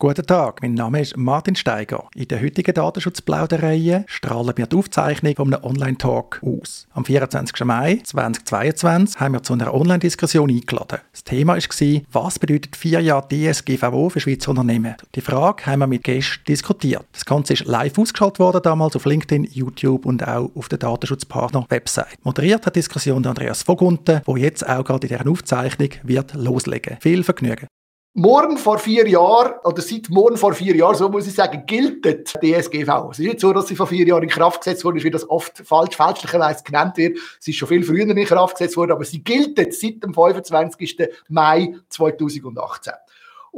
Guten Tag, mein Name ist Martin Steiger. In der heutigen Datenschutzplauderreihe strahlen wir die Aufzeichnung von einem Online-Talk aus. Am 24. Mai 2022 haben wir zu einer Online-Diskussion eingeladen. Das Thema war, was bedeutet vier Jahre DSGVO für Schweizer Unternehmen? Die Frage haben wir mit Gästen diskutiert. Das Ganze ist live ausgeschaltet worden, damals auf LinkedIn, YouTube und auch auf der Datenschutzpartner-Website. Moderiert hat die Diskussion Andreas Vogunten, der jetzt auch gerade in dieser Aufzeichnung wird loslegen. Viel Vergnügen morgen vor vier Jahren, oder seit morgen vor vier Jahren, so muss ich sagen, gilt die DSGV. Es ist nicht so, dass sie vor vier Jahren in Kraft gesetzt wurde, wie das oft falsch, fälschlicherweise genannt wird. Sie ist schon viel früher in Kraft gesetzt worden, aber sie gilt seit dem 25. Mai 2018.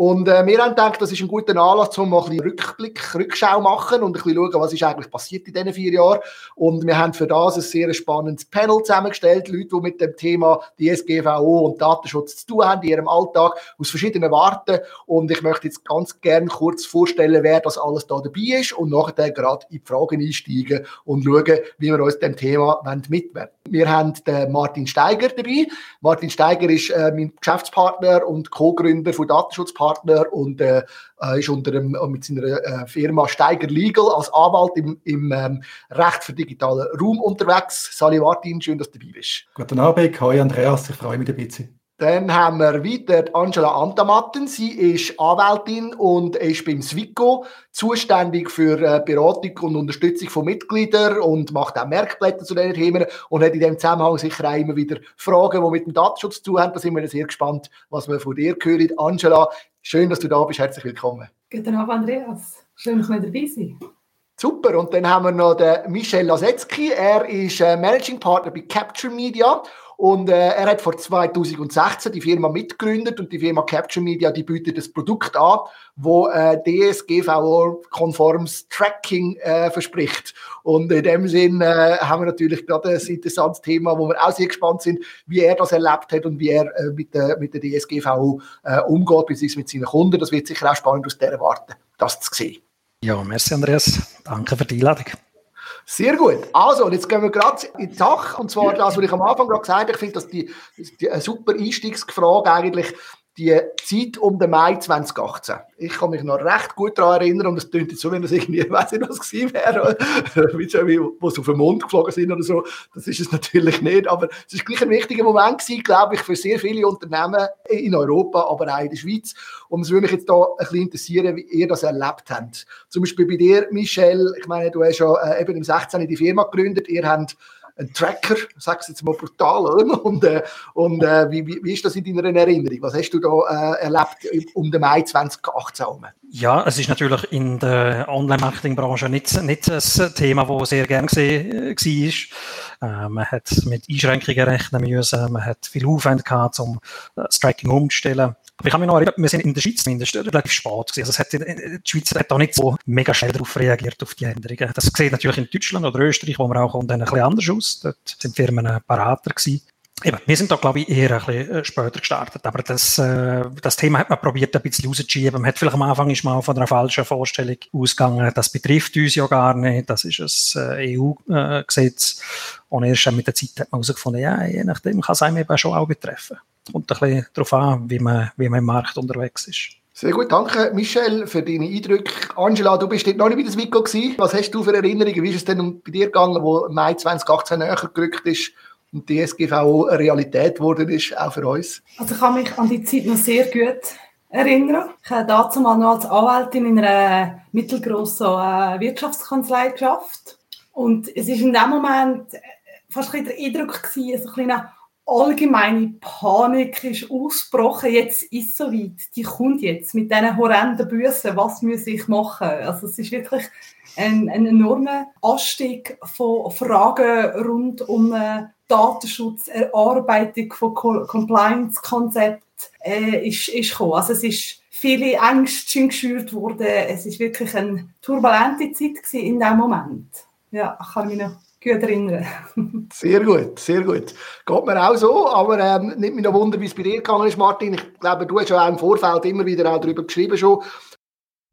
Und äh, wir haben gedacht, das ist ein guter Anlass, um mal ein Rückblick, Rückschau machen und ein bisschen schauen, was ist eigentlich passiert in diesen vier Jahren. Und wir haben für das ein sehr spannendes Panel zusammengestellt, Leute, die mit dem Thema DSGVO und Datenschutz zu tun haben in ihrem Alltag, aus verschiedenen Warten. Und ich möchte jetzt ganz gerne kurz vorstellen, wer das alles da dabei ist und nachher gerade in die Fragen einsteigen und schauen, wie wir uns dem Thema mitnehmen Wir haben den Martin Steiger dabei. Martin Steiger ist äh, mein Geschäftspartner und Co-Gründer von Datenschutz Partner und äh, äh, ist unter dem, äh, mit seiner äh, Firma Steiger Legal als Anwalt im, im ähm, Recht für digitalen Raum unterwegs. Sali Martin, schön, dass du dabei bist. Guten Abend, hi Andreas, ich freue mich ein bisschen. Dann haben wir weiter Angela Antamatten. Sie ist Anwältin und ist beim Swico zuständig für Beratung und Unterstützung von Mitgliedern und macht auch Merkblätter zu diesen Themen und hat in dem Zusammenhang sicher auch immer wieder Fragen, die mit dem Datenschutz zu tun haben. Da sind wir sehr gespannt, was wir von dir hören. Angela, schön, dass du da bist. Herzlich willkommen. Guten Abend, Andreas. Schön, dass wir dabei sind. Super. Und dann haben wir noch den Michel Lasetzky. Er ist äh, Managing Partner bei Capture Media und äh, er hat vor 2016 die Firma mitgegründet und die Firma Capture Media, die bietet das Produkt an, wo äh, DSGVO-konformes Tracking äh, verspricht. Und in dem Sinn äh, haben wir natürlich gerade ein interessantes Thema, wo wir auch sehr gespannt sind, wie er das erlebt hat und wie er äh, mit, der, mit der DSGVO äh, umgeht, beziehungsweise mit seinen Kunden. Das wird sicher auch spannend aus dieser Warte, das zu sehen. Ja, merci Andreas. Danke für die Einladung. Sehr gut. Also, und jetzt gehen wir gerade in die Sache. Und zwar das, was ich am Anfang gerade gesagt habe. Ich finde, dass die, die eine super Einstiegsfrage eigentlich die Zeit um den Mai 2018. Ich kann mich noch recht gut daran erinnern und es klingt jetzt so, wenn das irgendwie, ich weiß nicht, was gewesen wäre, wo sie auf den Mond geflogen sind oder so. Das ist es natürlich nicht, aber es ist gleich ein wichtiger Moment gewesen, glaube ich, für sehr viele Unternehmen in Europa, aber auch in der Schweiz. Und es würde mich jetzt da ein bisschen interessieren, wie ihr das erlebt habt. Zum Beispiel bei dir, Michel, ich meine, du hast ja äh, eben im 16. die Firma gegründet, ihr habt ein Tracker, sag's jetzt mal brutal, oder? Und, äh, und äh, wie, wie, ist das in deiner Erinnerung? Was hast du da äh, erlebt um den Mai 2018 herum? Ja, es ist natürlich in der Online-Marketing-Branche nicht, nicht ein Thema, das sehr gern gesehen äh, war. Äh, man hat mit Einschränkungen rechnen müssen, man hat viel Aufwand gehabt, um das Tracking umzustellen. Aber ich kann mich noch erinnern, wir sind in der Schweiz mindestens relativ spät gewesen. Also es hat, die Schweiz hat da nicht so mega schnell darauf reagiert, auf die Änderungen. Das sieht natürlich in Deutschland oder Österreich, wo wir auch kommen, ein bisschen anders aus. Dort sind Firmen parater gewesen. Eben, wir sind da, glaube ich, eher ein bisschen äh, später gestartet. Aber das, äh, das Thema hat man probiert, ein bisschen rauszuschieben. Man hat vielleicht am Anfang ist mal von einer falschen Vorstellung ausgegangen. Das betrifft uns ja gar nicht. Das ist ein äh, EU-Gesetz. Und erst mit der Zeit hat man herausgefunden, ja, je nachdem kann es einem eben schon auch betreffen. Kommt ein bisschen darauf an, wie man, wie man im Markt unterwegs ist. Sehr gut, danke Michel für deine Eindrücke. Angela, du bist noch nicht bei das Vico gewesen. Was hast du für Erinnerungen? Wie ist es denn bei dir gegangen, wo Mai 2018 näher gerückt ist und die SGV eine Realität geworden ist, auch für uns? Also ich kann mich an die Zeit noch sehr gut erinnern. Ich habe dazu mal noch als Anwältin in einer mittelgroßen äh, Wirtschaftskanzlei geschafft. Und es ist in dem Moment fast ein bisschen der Eindruck gewesen, so ein kleiner allgemeine Panik ist ausgebrochen. Jetzt ist es soweit. Die kommt jetzt mit diesen horrenden Büssen. Was muss ich machen? Also es ist wirklich ein, ein enormer Anstieg von Fragen rund um äh, Datenschutz, Erarbeitung von Compliance-Konzepten äh, ist, ist gekommen. Also es ist viele Ängste geschürt worden. Es ist wirklich eine turbulente Zeit in diesem Moment. Ja, ich kann mich noch gut erinnern. sehr gut, sehr gut. Geht mir auch so, aber ähm, nicht mich noch Wunder, wie es bei dir gegangen ist, Martin. Ich glaube, du hast ja auch im Vorfeld immer wieder auch darüber geschrieben schon.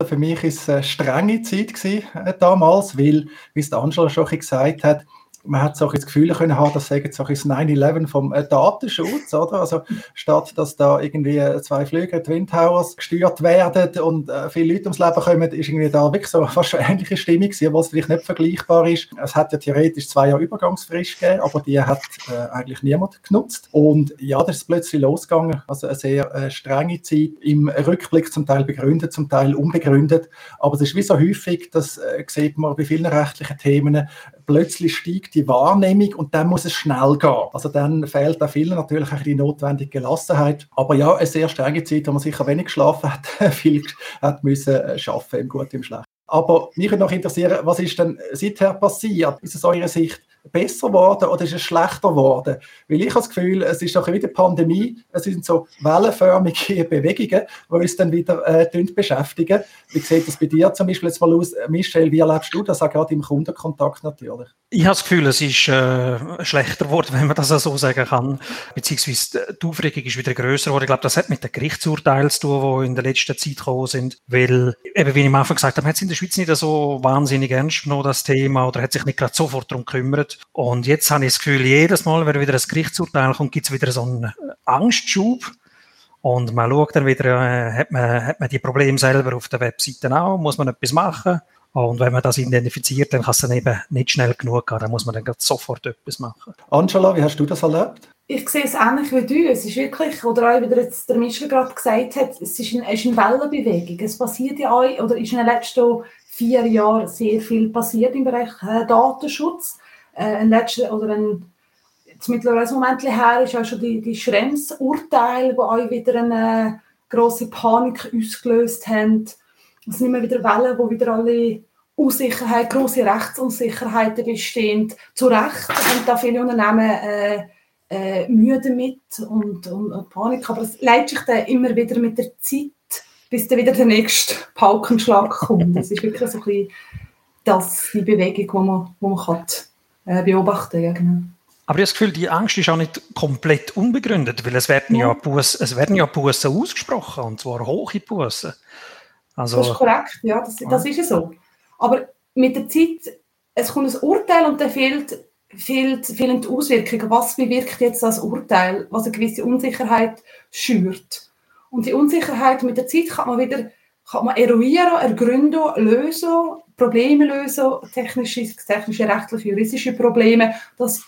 Für mich war es eine strenge Zeit gewesen, äh, damals, weil, wie es Angela schon gesagt hat, man hat so ein das Gefühl können haben, das sagen so ein 9-11 vom äh, Datenschutz, oder? Also statt dass da irgendwie zwei Flüge Twin Towers gesteuert werden und äh, viele Leute ums Leben kommen, ist irgendwie da wirklich so fast eine ähnliche Stimmung gewesen, was vielleicht nicht vergleichbar ist. Es hat ja theoretisch zwei Jahre Übergangsfrist gegeben, aber die hat äh, eigentlich niemand genutzt. Und ja, das ist plötzlich losgegangen. Also eine sehr äh, strenge Zeit, im Rückblick zum Teil begründet, zum Teil unbegründet. Aber es ist wie so häufig, das äh, sieht man bei vielen rechtlichen Themen, plötzlich steigt die Wahrnehmung und dann muss es schnell gehen. Also dann fehlt da vielen natürlich auch die notwendige Gelassenheit. Aber ja, eine sehr strenge Zeit, wo man sicher wenig geschlafen hat, viel hat müssen äh, schaffen, im Guten, im Schlechten. Aber mich würde noch interessieren, was ist denn seither passiert? Es eurer Sicht besser geworden oder ist es schlechter geworden? Weil ich habe das Gefühl, es ist auch wieder Pandemie, es sind so wellenförmige Bewegungen, die uns dann wieder äh, beschäftigen. Wie sieht das bei dir zum Beispiel jetzt mal aus? Michel, wie erlebst du das auch gerade im Kundenkontakt natürlich? Ich habe das Gefühl, es ist äh, schlechter geworden, wenn man das so sagen kann. Beziehungsweise die Aufregung ist wieder größer geworden. Ich glaube, das hat mit den Gerichtsurteilen zu tun, die in der letzten Zeit gekommen sind. Weil, eben wie ich am Anfang gesagt habe, hat es in der Schweiz nicht so wahnsinnig ernst genommen, das Thema, oder hat sich nicht gerade sofort darum gekümmert. Und jetzt habe ich das Gefühl, jedes Mal, wenn wieder ein Gerichtsurteil kommt, gibt es wieder so einen Angstschub. Und man schaut dann wieder, äh, hat, man, hat man die Probleme selber auf der Webseite auch, muss man etwas machen. Und wenn man das identifiziert, dann kann es dann eben nicht schnell genug gehen, dann muss man dann sofort etwas machen. Angela, wie hast du das erlebt? Ich sehe es ähnlich wie du. Es ist wirklich, oder auch wie jetzt der Michel gerade gesagt hat, es ist, eine, es ist eine Wellenbewegung. Es passiert ja auch, oder ist in den letzten vier Jahren sehr viel passiert im Bereich äh, Datenschutz äh, ein letzter oder ein mittlerweile Moment her ist auch schon die, die Schrems-Urteile, die auch wieder eine grosse Panik ausgelöst haben. Es sind immer wieder Wellen, wo wieder alle Unsicherheit, große Rechtsunsicherheiten bestehen. Zu Recht haben da viele Unternehmen äh, äh, Mühe damit und, und, und, Panik, aber es leitet sich dann immer wieder mit der Zeit, bis dann wieder der nächste Paukenschlag kommt. Das ist wirklich so ein bisschen das, die Bewegung, die man, die man hat beobachten. Ja, genau. Aber ich habe das Gefühl, die Angst ist auch nicht komplett unbegründet, weil es werden ja, ja Bussen, es werden ja Bussen ausgesprochen, und zwar hohe Bussen. Also, das ist korrekt, ja, das, das ist ja so. Aber mit der Zeit, es kommt ein Urteil und dann fehlt, fehlt, fehlen die Auswirkungen. Was bewirkt jetzt das Urteil, was eine gewisse Unsicherheit schürt? Und die Unsicherheit mit der Zeit kann man wieder kann man eruieren, ergründen, lösen, Probleme lösen, technische, technische, rechtliche, juristische Probleme. Das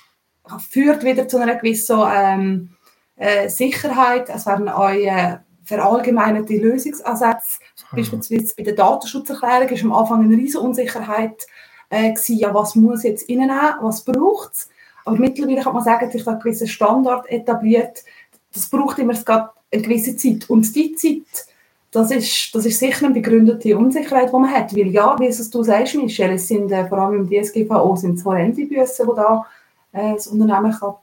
führt wieder zu einer gewissen ähm, äh, Sicherheit. Es werden auch äh, verallgemeinerte Lösungsansätze. Mhm. Beispielsweise bei der Datenschutzerklärung ist am Anfang eine riesige Unsicherheit äh, gewesen, ja, was muss jetzt innen was braucht es. Aber mittlerweile kann man sagen, sich da ein gewisser Standard etabliert. Das braucht immer eine gewisse Zeit. Und die Zeit das ist, das ist sicher eine begründete Unsicherheit, die man hat. Weil ja, wie es du sagst, Michelle, es sind äh, vor allem im DSGVO sind zwei Horrende-Büssen, die da äh, das Unternehmen kann,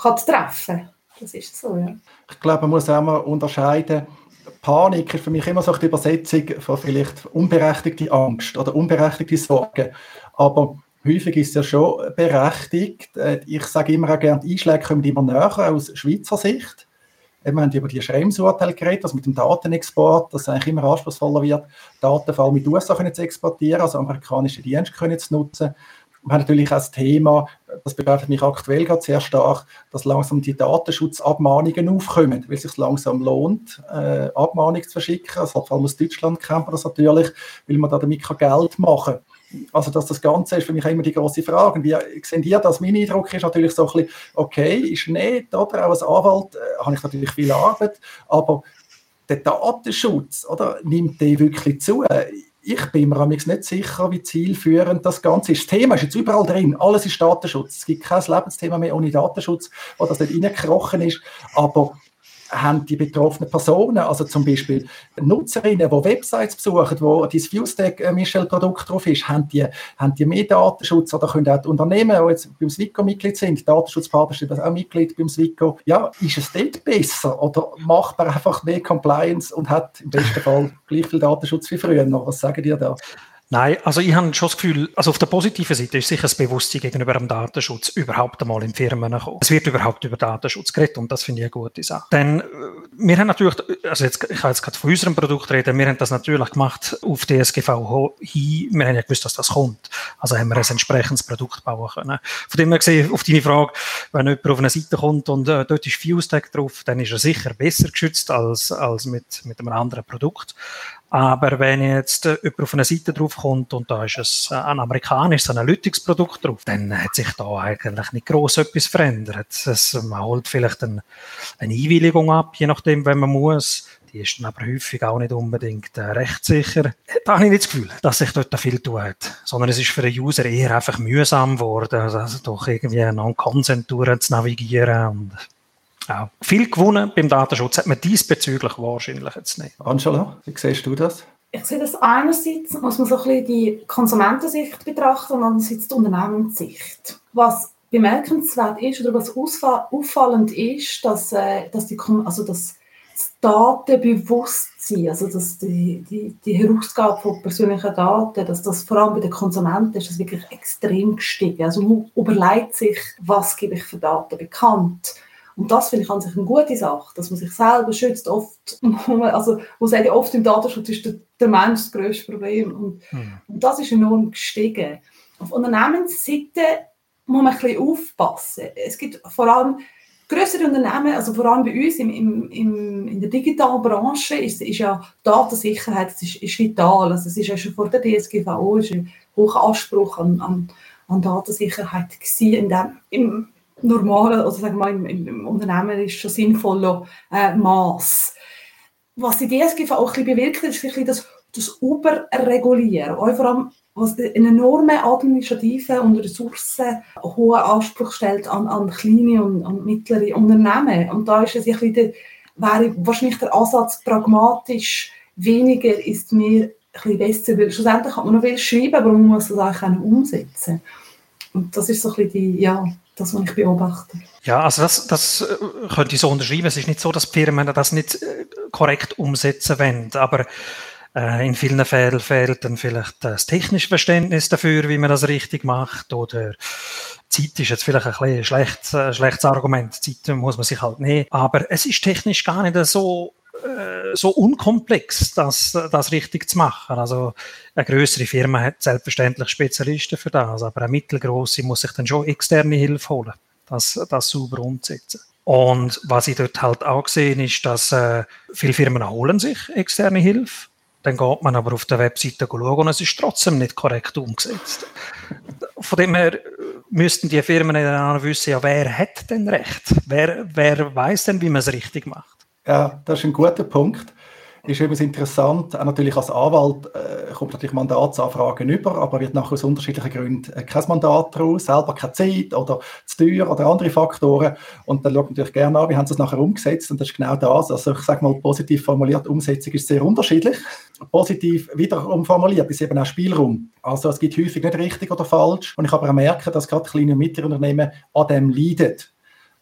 kann treffen Das ist so, ja. Ich glaube, man muss auch mal unterscheiden, Panik ist für mich immer so die Übersetzung von vielleicht unberechtigte Angst oder unberechtigte Sorge. Aber häufig ist es ja schon berechtigt. Äh, ich sage immer auch gerne, die Einschläge kommen immer näher aus Schweizer Sicht. Wir haben über die Schrems-Urteile geredet, also mit dem Datenexport, dass es eigentlich immer anspruchsvoller wird, Daten vor allem mit USA können zu exportieren, also amerikanische Dienste können zu nutzen. Wir haben natürlich auch das Thema, das begleitet mich aktuell gerade sehr stark, dass langsam die Datenschutzabmahnungen aufkommen, weil es sich langsam lohnt, äh, Abmahnungen zu verschicken. Also vor allem aus Deutschland kennt man das natürlich, weil man da damit Geld machen kann. Also, dass das Ganze ist für mich immer die große Frage. Wie sehen ihr das? Mein Eindruck ist natürlich so ein bisschen, okay, ist nicht, oder? Auch als Anwalt äh, habe ich natürlich viel Arbeit, aber der Datenschutz, oder? Nimmt der wirklich zu? Ich bin mir nicht sicher, wie zielführend das Ganze ist. Das Thema ist jetzt überall drin. Alles ist Datenschutz. Es gibt kein Lebensthema mehr ohne Datenschutz, wo das nicht reingekrochen ist. Aber haben die betroffenen Personen, also zum Beispiel Nutzerinnen, die Websites besuchen, wo das FuseTech äh, Michel Produkt drauf ist, haben die, haben die mehr Datenschutz oder können auch die Unternehmen, die jetzt beim Swico Mitglied sind, Datenschutzpartner ist auch Mitglied beim Swico, ja, ist es dort besser oder macht man einfach mehr Compliance und hat im besten Fall gleich viel Datenschutz wie früher noch? Was sagen die da? Nein, also ich habe schon das Gefühl, also auf der positiven Seite ist sicher das Bewusstsein gegenüber dem Datenschutz überhaupt einmal in Firmen gekommen. Es wird überhaupt über Datenschutz geredet und das finde ich eine gute Sache. Denn äh, wir haben natürlich, also jetzt, ich kann jetzt gerade von unserem Produkt reden, wir haben das natürlich gemacht auf DSGV hin, wir haben ja gewusst, dass das kommt. Also haben wir ein entsprechendes Produkt bauen können. Von dem her gesehen, auf deine Frage, wenn jemand auf eine Seite kommt und äh, dort ist FuseTag drauf, dann ist er sicher besser geschützt als, als mit, mit einem anderen Produkt. Aber wenn jetzt äh, jemand auf eine Seite draufkommt und da ist es äh, ein amerikanisches Analytics-Produkt drauf, dann hat sich da eigentlich nicht gross etwas verändert. Es, man holt vielleicht ein, eine Einwilligung ab, je nachdem, wenn man muss. Die ist dann aber häufig auch nicht unbedingt äh, rechtssicher. Da habe ich nicht das Gefühl, dass sich dort viel tut. Sondern es ist für den User eher einfach mühsam geworden, also doch irgendwie einen Consent zu navigieren und auch viel gewonnen beim Datenschutz hat man diesbezüglich wahrscheinlich jetzt nicht. Angela, wie siehst du das? Ich sehe das einerseits, muss man so ein bisschen die Konsumentensicht betrachten und andererseits die Unternehmenssicht. Was bemerkenswert ist oder was auffallend ist, dass, äh, dass, die, also das Datenbewusstsein, also dass die, die, die Herausgabe von persönlichen Daten, dass das vor allem bei den Konsumenten ist das wirklich extrem gestiegen. Also man überlegt sich, was gebe ich für Daten bekannt und das finde ich an sich eine gute Sache, dass man sich selber schützt. Oft, also, wo sagt ja oft im Datenschutz ist der, der Mensch das grösste Problem. Und, mhm. und das ist enorm gestiegen. Auf Unternehmensseite muss man ein bisschen aufpassen. Es gibt vor allem größere Unternehmen, also vor allem bei uns im, im, im, in der digitalen Branche, ist, ist ja Datensicherheit ist, ist vital. Also es ist ja schon vor der DSGVO ist ein hoher Anspruch an, an, an Datensicherheit gewesen, in dem, im, normalen, oder sagen wir mal, im, im Unternehmen ist schon sinnvoller äh, Maß. Was die DSGV auch ein bisschen bewirkt, ist ein bisschen das, das Überregulieren. Auch vor allem, was einen enormen administrativen und ressourcenhohen Anspruch stellt an, an kleine und an mittlere Unternehmen. Und da ist es ein bisschen wäre wahrscheinlich der Ansatz pragmatisch, weniger ist mehr ein bisschen besser, weil schlussendlich kann man noch viel schreiben, aber man muss das auch umsetzen. Und das ist so ein bisschen die, ja, das, was ich beobachte. Ja, also das, das äh, könnte ich so unterschreiben. Es ist nicht so, dass Firmen das nicht äh, korrekt umsetzen wollen, aber äh, in vielen Fällen fehlt dann vielleicht das technische Verständnis dafür, wie man das richtig macht oder Zeit ist jetzt vielleicht ein, ein schlecht, ein schlechtes Argument. Zeit muss man sich halt nehmen. Aber es ist technisch gar nicht so so unkomplex, das, das richtig zu machen. Also eine größere Firma hat selbstverständlich Spezialisten für das, aber eine mittelgroße muss sich dann schon externe Hilfe holen, das, das sauber umzusetzen. Und was ich dort halt auch gesehen ist, dass äh, viele Firmen holen sich externe Hilfe. Dann geht man aber auf der Webseite schauen und es ist trotzdem nicht korrekt umgesetzt. Von dem her müssten die Firmen dann wissen, ja, wer hat denn recht? Wer, wer weiß denn, wie man es richtig macht? Ja, das ist ein guter Punkt. Ist übrigens interessant, auch natürlich als Anwalt äh, kommt natürlich Mandatsanfragen über, aber wird nachher aus unterschiedlichen Gründen äh, kein Mandat daraus, selber keine Zeit oder zu teuer oder andere Faktoren. Und dann schaut natürlich gerne an, wie haben sie es nachher umgesetzt und das ist genau das. Also ich sage mal, positiv formuliert, Umsetzung ist sehr unterschiedlich. Positiv wiederum formuliert ist eben auch Spielraum. Also es gibt häufig nicht richtig oder falsch und ich habe auch merke, dass gerade kleine und mittlere Unternehmen an dem leiden.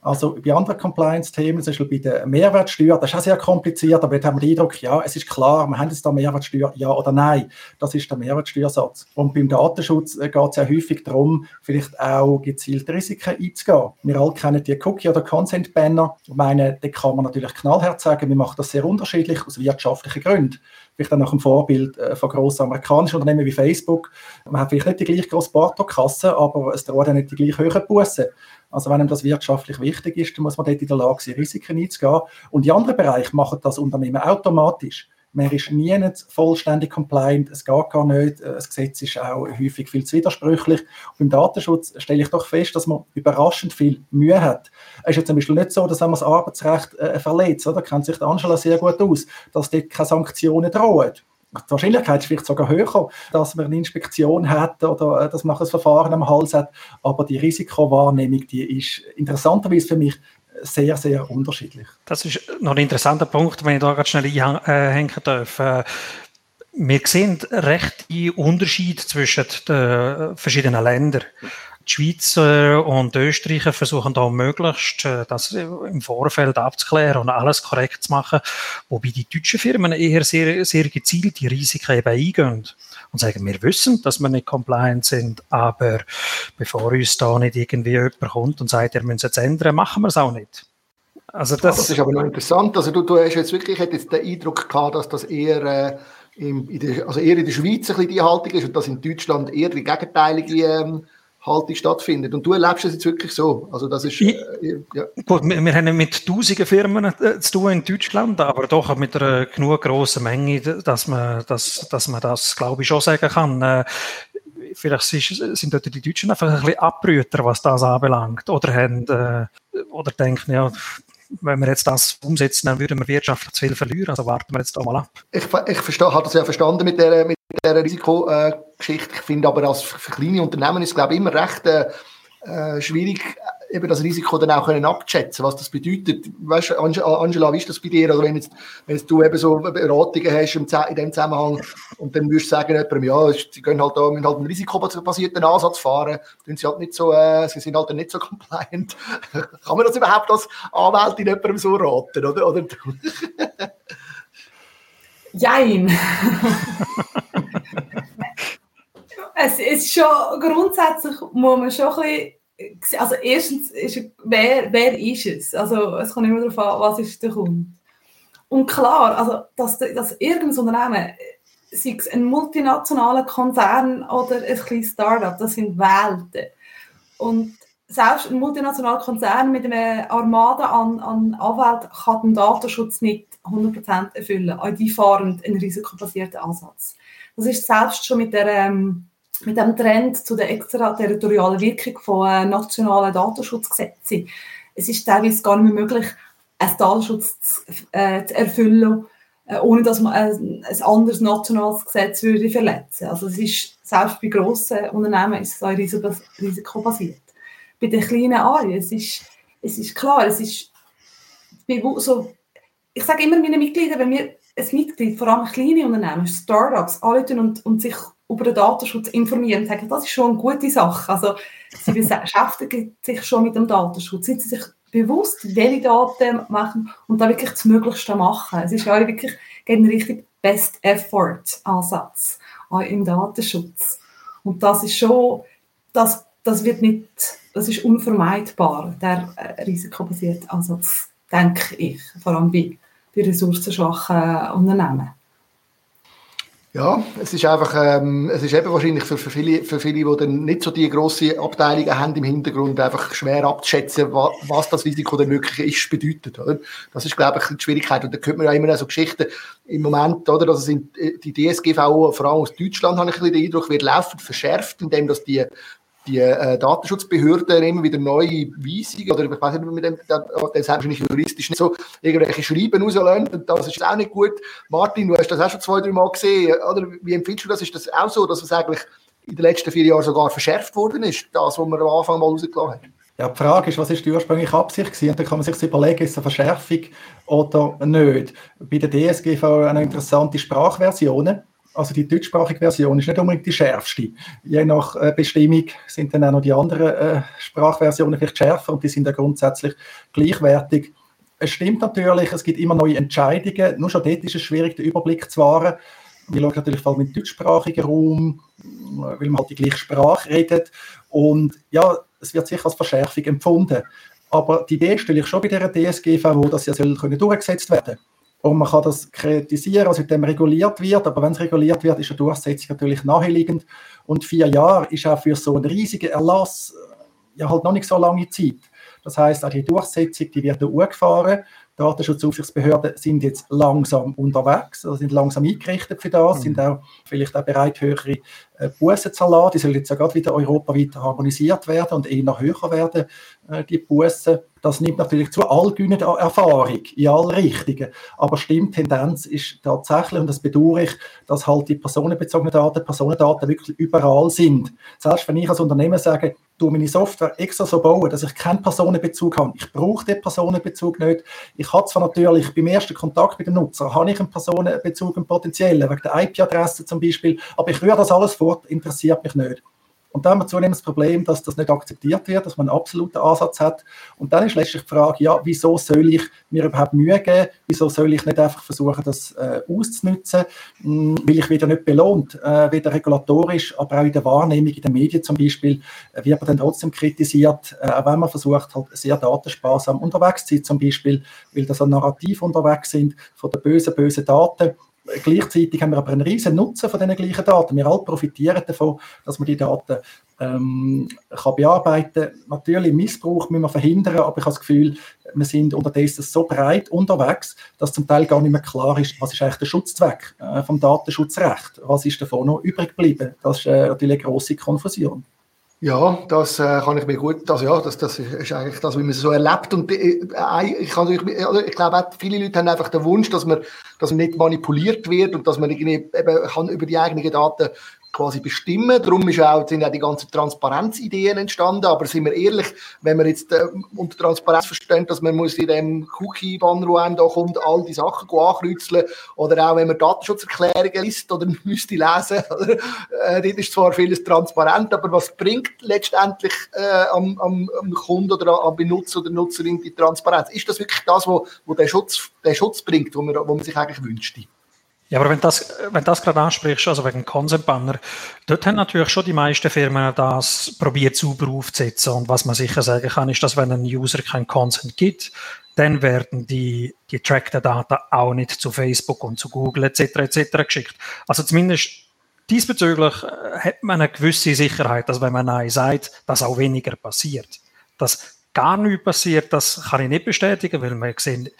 Also bei anderen Compliance-Themen, zum Beispiel bei der Mehrwertsteuer, das ist auch sehr kompliziert, aber jetzt haben wir den Eindruck, ja, es ist klar, wir haben jetzt da Mehrwertsteuer, ja oder nein. Das ist der Mehrwertsteuersatz. Und beim Datenschutz äh, geht es ja häufig darum, vielleicht auch gezielt Risiken einzugehen. Wir alle kennen die Cookie- oder Consent-Banner. Ich meine, da kann man natürlich knallhart sagen, wir machen das sehr unterschiedlich aus wirtschaftlichen Gründen vielleicht auch nach dem Vorbild äh, von grossen amerikanischen Unternehmen wie Facebook. Man hat vielleicht nicht die gleich grosse Portokasse, aber es droht auch nicht die gleich hohen Bussen. Also wenn ihm das wirtschaftlich wichtig ist, dann muss man dort in der Lage sein, Risiken einzugehen. Und die anderen Bereiche machen das Unternehmen automatisch. Man ist nie nicht vollständig compliant, es geht gar nicht. Das Gesetz ist auch häufig viel zu widersprüchlich. Und beim Datenschutz stelle ich doch fest, dass man überraschend viel Mühe hat. Es ist ja zum Beispiel nicht so, dass wenn man das Arbeitsrecht äh, verletzt, da kennt sich Angela sehr gut aus, dass dort keine Sanktionen drohen. Die Wahrscheinlichkeit ist vielleicht sogar höher, dass man eine Inspektion hat oder äh, dass man ein Verfahren am Hals hat. Aber die Risikowahrnehmung, die ist interessanterweise für mich sehr, sehr unterschiedlich. Das ist noch ein interessanter Punkt, wenn ich da ganz schnell einhängen darf. Äh, wir sehen recht einen Unterschied zwischen den verschiedenen Ländern. Die Schweizer und Österreicher versuchen da möglichst äh, das im Vorfeld abzuklären und alles korrekt zu machen, wobei die deutschen Firmen eher sehr, sehr gezielt die Risiken eben eingehen und sagen, wir wissen, dass wir nicht compliant sind, aber bevor uns da nicht irgendwie jemand kommt und sagt, ihr müsst es ändern, machen wir es auch nicht. Also das, das, ist aber noch interessant. Also du, du hast jetzt wirklich jetzt den Eindruck gehabt, dass das eher, äh, in der, also eher in der Schweiz ein bisschen die Haltung ist und dass in Deutschland eher die gegenteilige ähm, Haltung stattfindet. Und du erlebst es jetzt wirklich so. Also das ist, äh, ja. Gut, wir, wir, haben mit tausenden Firmen äh, zu tun in Deutschland, aber doch mit einer genug grossen Menge, dass man, dass, dass man das, glaube ich, schon sagen kann. Äh, vielleicht sind dort die Deutschen einfach ein bisschen Abbrüter, was das anbelangt. Oder haben, äh, oder denken, ja, wenn wir jetzt das umsetzen, dann würden wir wirtschaftlich zu viel verlieren. Also warten wir jetzt da mal ab. Ich, ich verstehe, habe das ja verstanden mit der, mit der Risikogeschichte. Ich finde aber, als für kleine Unternehmen ist es, glaube ich, immer recht äh, äh schwierig, eben das Risiko dann auch können abschätzen, was das bedeutet. Weißt du, Angela, wie ist das bei dir? Also wenn, jetzt, wenn jetzt du eben so Beratungen hast in dem Zusammenhang und dann würdest du sagen, jemandem, ja, sie können halt da, müssen halt einen risikobasierten Ansatz fahren, tun sie halt nicht so, äh, sie sind halt nicht so compliant. Kann man das überhaupt als Anwältin jemandem so raten, oder? oder? Jein. es ist schon, grundsätzlich muss man schon ein bisschen also erstens ist wer, wer ist es? Also es kommt immer darauf an, was ist der Kunde. Und klar, also dass, dass irgendein Unternehmen, sei es ein multinationaler Konzern oder ein kleines Startup, das sind Welten. Und selbst ein multinationaler Konzern mit einer Armada an, an Anwälten kann den Datenschutz nicht 100% erfüllen. Auch die fahren einen risikobasierten Ansatz. Das ist selbst schon mit der ähm, mit dem Trend zu der extraterritorialen Wirkung von äh, nationalen Datenschutzgesetzen. Es ist teilweise gar nicht mehr möglich, einen Datenschutz zu, äh, zu erfüllen, äh, ohne dass man ein, ein anderes nationales Gesetz würde verletzen. Also selbst bei grossen Unternehmen ist es auch risikobasiert. Bei den kleinen AI, es ist, es ist klar, es ist so, ich sage immer meinen Mitgliedern, wenn wir ein Mitglied, vor allem kleine Unternehmen, Startups, anrufen und, und sich über den Datenschutz informieren und sagen, das ist schon eine gute Sache. Also sie beschäftigen sich schon mit dem Datenschutz, sind sie sich bewusst, welche Daten machen und da wirklich das Möglichste machen. Es ist ja wirklich ein richtig Best Effort Ansatz im Datenschutz. Und das ist schon, das, das wird nicht, das ist unvermeidbar, der äh, risikobasierte Ansatz, denke ich, vor allem bei, bei ressourcenschwachen Unternehmen. Ja, es ist einfach, ähm, es ist eben wahrscheinlich für, für, viele, für viele, die dann nicht so die grosse Abteilungen haben im Hintergrund, einfach schwer abzuschätzen, was, was das Risiko denn wirklich ist, bedeutet, oder? Das ist, glaube ich, die Schwierigkeit. Und da hört man ja immer so Geschichten im Moment, oder? Dass es in, die DSGVO, vor allem aus Deutschland, habe ich ein bisschen den Eindruck, wird laufend verschärft, indem dass die die äh, Datenschutzbehörden immer wieder neue Weisungen, oder ich weiß nicht, mit dem, das wahrscheinlich juristisch nicht so, irgendwelche Schreiben rauslassen, und das ist auch nicht gut. Martin, du hast das auch schon zwei, drei Mal gesehen, oder? Wie empfindest du das? Ist das auch so, dass es eigentlich in den letzten vier Jahren sogar verschärft worden ist, das, was man am Anfang mal rausgelassen hat? Ja, die Frage ist, was ist die ursprüngliche Absicht gewesen? Und dann kann man sich überlegen, ist es eine Verschärfung oder nicht. Bei der DSGV eine interessante Sprachversion also die deutschsprachige Version ist nicht unbedingt die schärfste. Je nach äh, Bestimmung sind dann auch noch die anderen äh, Sprachversionen vielleicht schärfer und die sind ja grundsätzlich gleichwertig. Es stimmt natürlich, es gibt immer neue Entscheidungen. Nur schon dort ist es schwierig, den Überblick zu wahren. Wir schauen natürlich vor allem im deutschsprachigen Raum, weil man halt die gleiche Sprache redet. Und ja, es wird sicher als Verschärfung empfunden. Aber die Idee stelle ich schon bei der DSGV, wo das ja können durchgesetzt werden und man kann das kritisieren, also dem reguliert wird, aber wenn es reguliert wird, ist eine Durchsetzung natürlich naheliegend. Und vier Jahre ist auch für so einen riesigen Erlass äh, ja halt noch nicht so lange Zeit. Das heißt, auch die Durchsetzung, die wird auch gefahren. Datenschutzaufsichtsbehörden sind jetzt langsam unterwegs, also sind langsam eingerichtet für das, mhm. sind auch vielleicht auch bereit, höhere äh, Bussen zu erlassen. Die sollen jetzt ja gerade wieder europaweit harmonisiert werden und eher noch höher werden, äh, die Bussen. Das nimmt natürlich zu allgemeiner Erfahrung in alle Richtungen. Aber Stimmtendenz ist tatsächlich, und das bedauere ich, dass halt die personenbezogenen Daten, Personendaten wirklich überall sind. Selbst wenn ich als Unternehmen sage, du meine Software extra so bauen, dass ich keinen Personenbezug habe. Ich brauche den Personenbezug nicht. Ich habe zwar natürlich beim ersten Kontakt mit dem Nutzer, habe ich einen Personenbezug, einen potenziellen, wegen der IP-Adresse zum Beispiel, aber ich rühre das alles fort, interessiert mich nicht. Und dann haben wir zunehmend das Problem, dass das nicht akzeptiert wird, dass man einen absoluten Ansatz hat. Und dann ist letztlich die Frage, ja, wieso soll ich mir überhaupt Mühe geben? Wieso soll ich nicht einfach versuchen, das äh, auszunutzen? Hm, weil ich wieder nicht belohnt, äh, weder regulatorisch, aber auch in der Wahrnehmung in den Medien zum Beispiel, äh, wird man dann trotzdem kritisiert, äh, auch wenn man versucht, halt sehr datensparsam unterwegs zu sein, zum Beispiel, weil da so Narrativ unterwegs sind von den bösen, bösen Daten Gleichzeitig haben wir aber einen riesen Nutzen von diesen gleichen Daten. Wir alle profitieren davon, dass man die Daten ähm, kann bearbeiten kann. Natürlich, Missbrauch müssen wir verhindern, aber ich habe das Gefühl, wir sind unterdessen so breit unterwegs, dass zum Teil gar nicht mehr klar ist, was ist eigentlich der Schutzzweck äh, vom Datenschutzrecht? Was ist davon noch übrig geblieben? Das ist äh, natürlich eine grosse Konfusion. Ja, das äh, kann ich mir gut, also ja, das, das ist eigentlich das, wie man es so erlebt. Und äh, ich, kann, ich, ich glaube viele Leute haben einfach den Wunsch, dass man, dass man nicht manipuliert wird und dass man irgendwie eben kann über die eigenen Daten quasi bestimmen. Darum ist auch, sind auch die ganzen Transparenzideen entstanden. Aber sind wir ehrlich, wenn wir jetzt äh, unter Transparenz verstehen, dass man muss in dem Cookie-Banner, wo einem da kommt, all die Sachen ankreuzeln oder auch wenn man Datenschutzerklärungen liest oder müsste lesen, oder, äh, dort ist zwar vieles transparent, aber was bringt letztendlich äh, am, am, am Kunden oder am Benutzer oder Nutzerin die Transparenz? Ist das wirklich das, wo, wo der, Schutz, der Schutz bringt, wo man, wo man sich eigentlich wünschte? Ja, aber wenn das, wenn das gerade ansprichst, also wegen Consent Banner, dort haben natürlich schon die meisten Firmen das probiert sauber aufzusetzen. Und was man sicher sagen kann, ist, dass wenn ein User kein Consent gibt, dann werden die, die trackten Daten auch nicht zu Facebook und zu Google etc. etc. geschickt. Also zumindest diesbezüglich äh, hat man eine gewisse Sicherheit, dass wenn man Nein sagt, dass auch weniger passiert. Dass gar nichts passiert, das kann ich nicht bestätigen, weil wir sehen,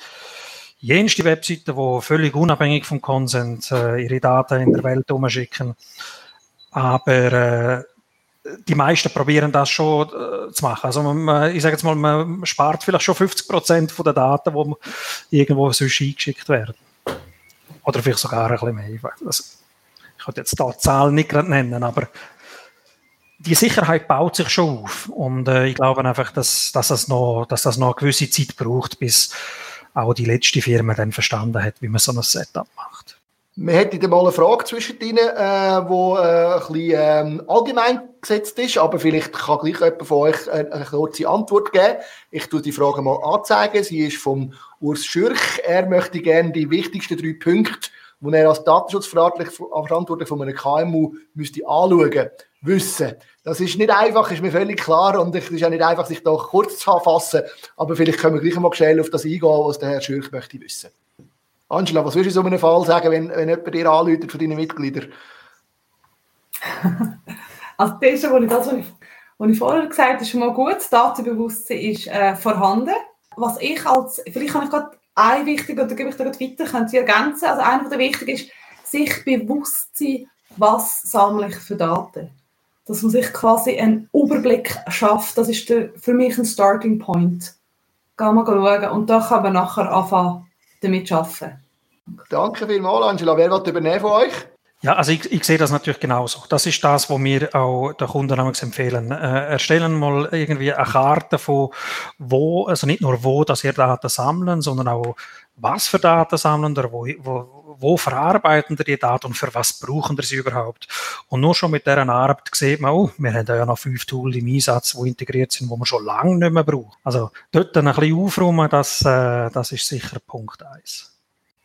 jenste Webseiten, die völlig unabhängig vom Consent äh, ihre Daten in der Welt umschicken. Aber äh, die meisten probieren das schon äh, zu machen. Also man, ich sage jetzt mal, man spart vielleicht schon 50 Prozent den Daten, die irgendwo sonst eingeschickt werden. Oder vielleicht sogar ein bisschen mehr. Also, ich könnte jetzt da die Zahl nicht gerade nennen, aber die Sicherheit baut sich schon auf. Und äh, ich glaube einfach, dass, dass, das noch, dass das noch eine gewisse Zeit braucht, bis auch die letzte Firma dann verstanden hat, wie man so ein Setup macht. Wir hätten mal eine Frage zwischen ihnen, äh, wo äh, ein bisschen ähm, allgemein gesetzt ist, aber vielleicht kann gleich jemand von euch eine, eine kurze Antwort geben. Ich tue die Frage mal anzeigen. Sie ist vom Urs Schürch. Er möchte gerne die wichtigsten drei Punkte, die er als Datenschutzverantwortlich von einem KMU müsste anschauen, wissen. Das ist nicht einfach, ist mir völlig klar und es ist auch nicht einfach, sich da kurz zu fassen, aber vielleicht können wir gleich mal schnell auf das eingehen, was der Herr Schürch möchte wissen. Angela, was würdest du so einem Fall sagen, wenn, wenn jemand dir anläutert von deinen Mitgliedern? also das Erste, was ich, das, was ich, was ich vorher gesagt habe, ist schon mal gut. Das Datenbewusstsein ist äh, vorhanden. Was ich als, vielleicht kann ich gerade ein wichtig, oder gebe ich gerade weiter, können Sie ergänzen. Also einer der wichtigen ist, sich bewusst sein, was sammle ich für Daten dass man sich quasi einen Überblick schafft. Das ist der, für mich ein Starting Point. Gehen wir schauen und da kann man nachher anfangen, damit zu arbeiten. Danke vielmals, Angela. Wer wird übernehmen von euch? Ja, also ich, ich sehe das natürlich genauso. Das ist das, was wir auch den Kunden empfehlen. Äh, erstellen mal irgendwie eine Karte von wo, also nicht nur wo, dass ihr Daten sammeln, sondern auch was für Daten sammeln oder wo, wo, wo verarbeiten die Daten und für was brauchen sie überhaupt. Und nur schon mit dieser Arbeit sieht man, oh, wir haben ja noch fünf Tools im Einsatz, die integriert sind, wo man schon lange nicht mehr braucht. Also dort ein bisschen aufräumen, das, äh, das ist sicher Punkt eins.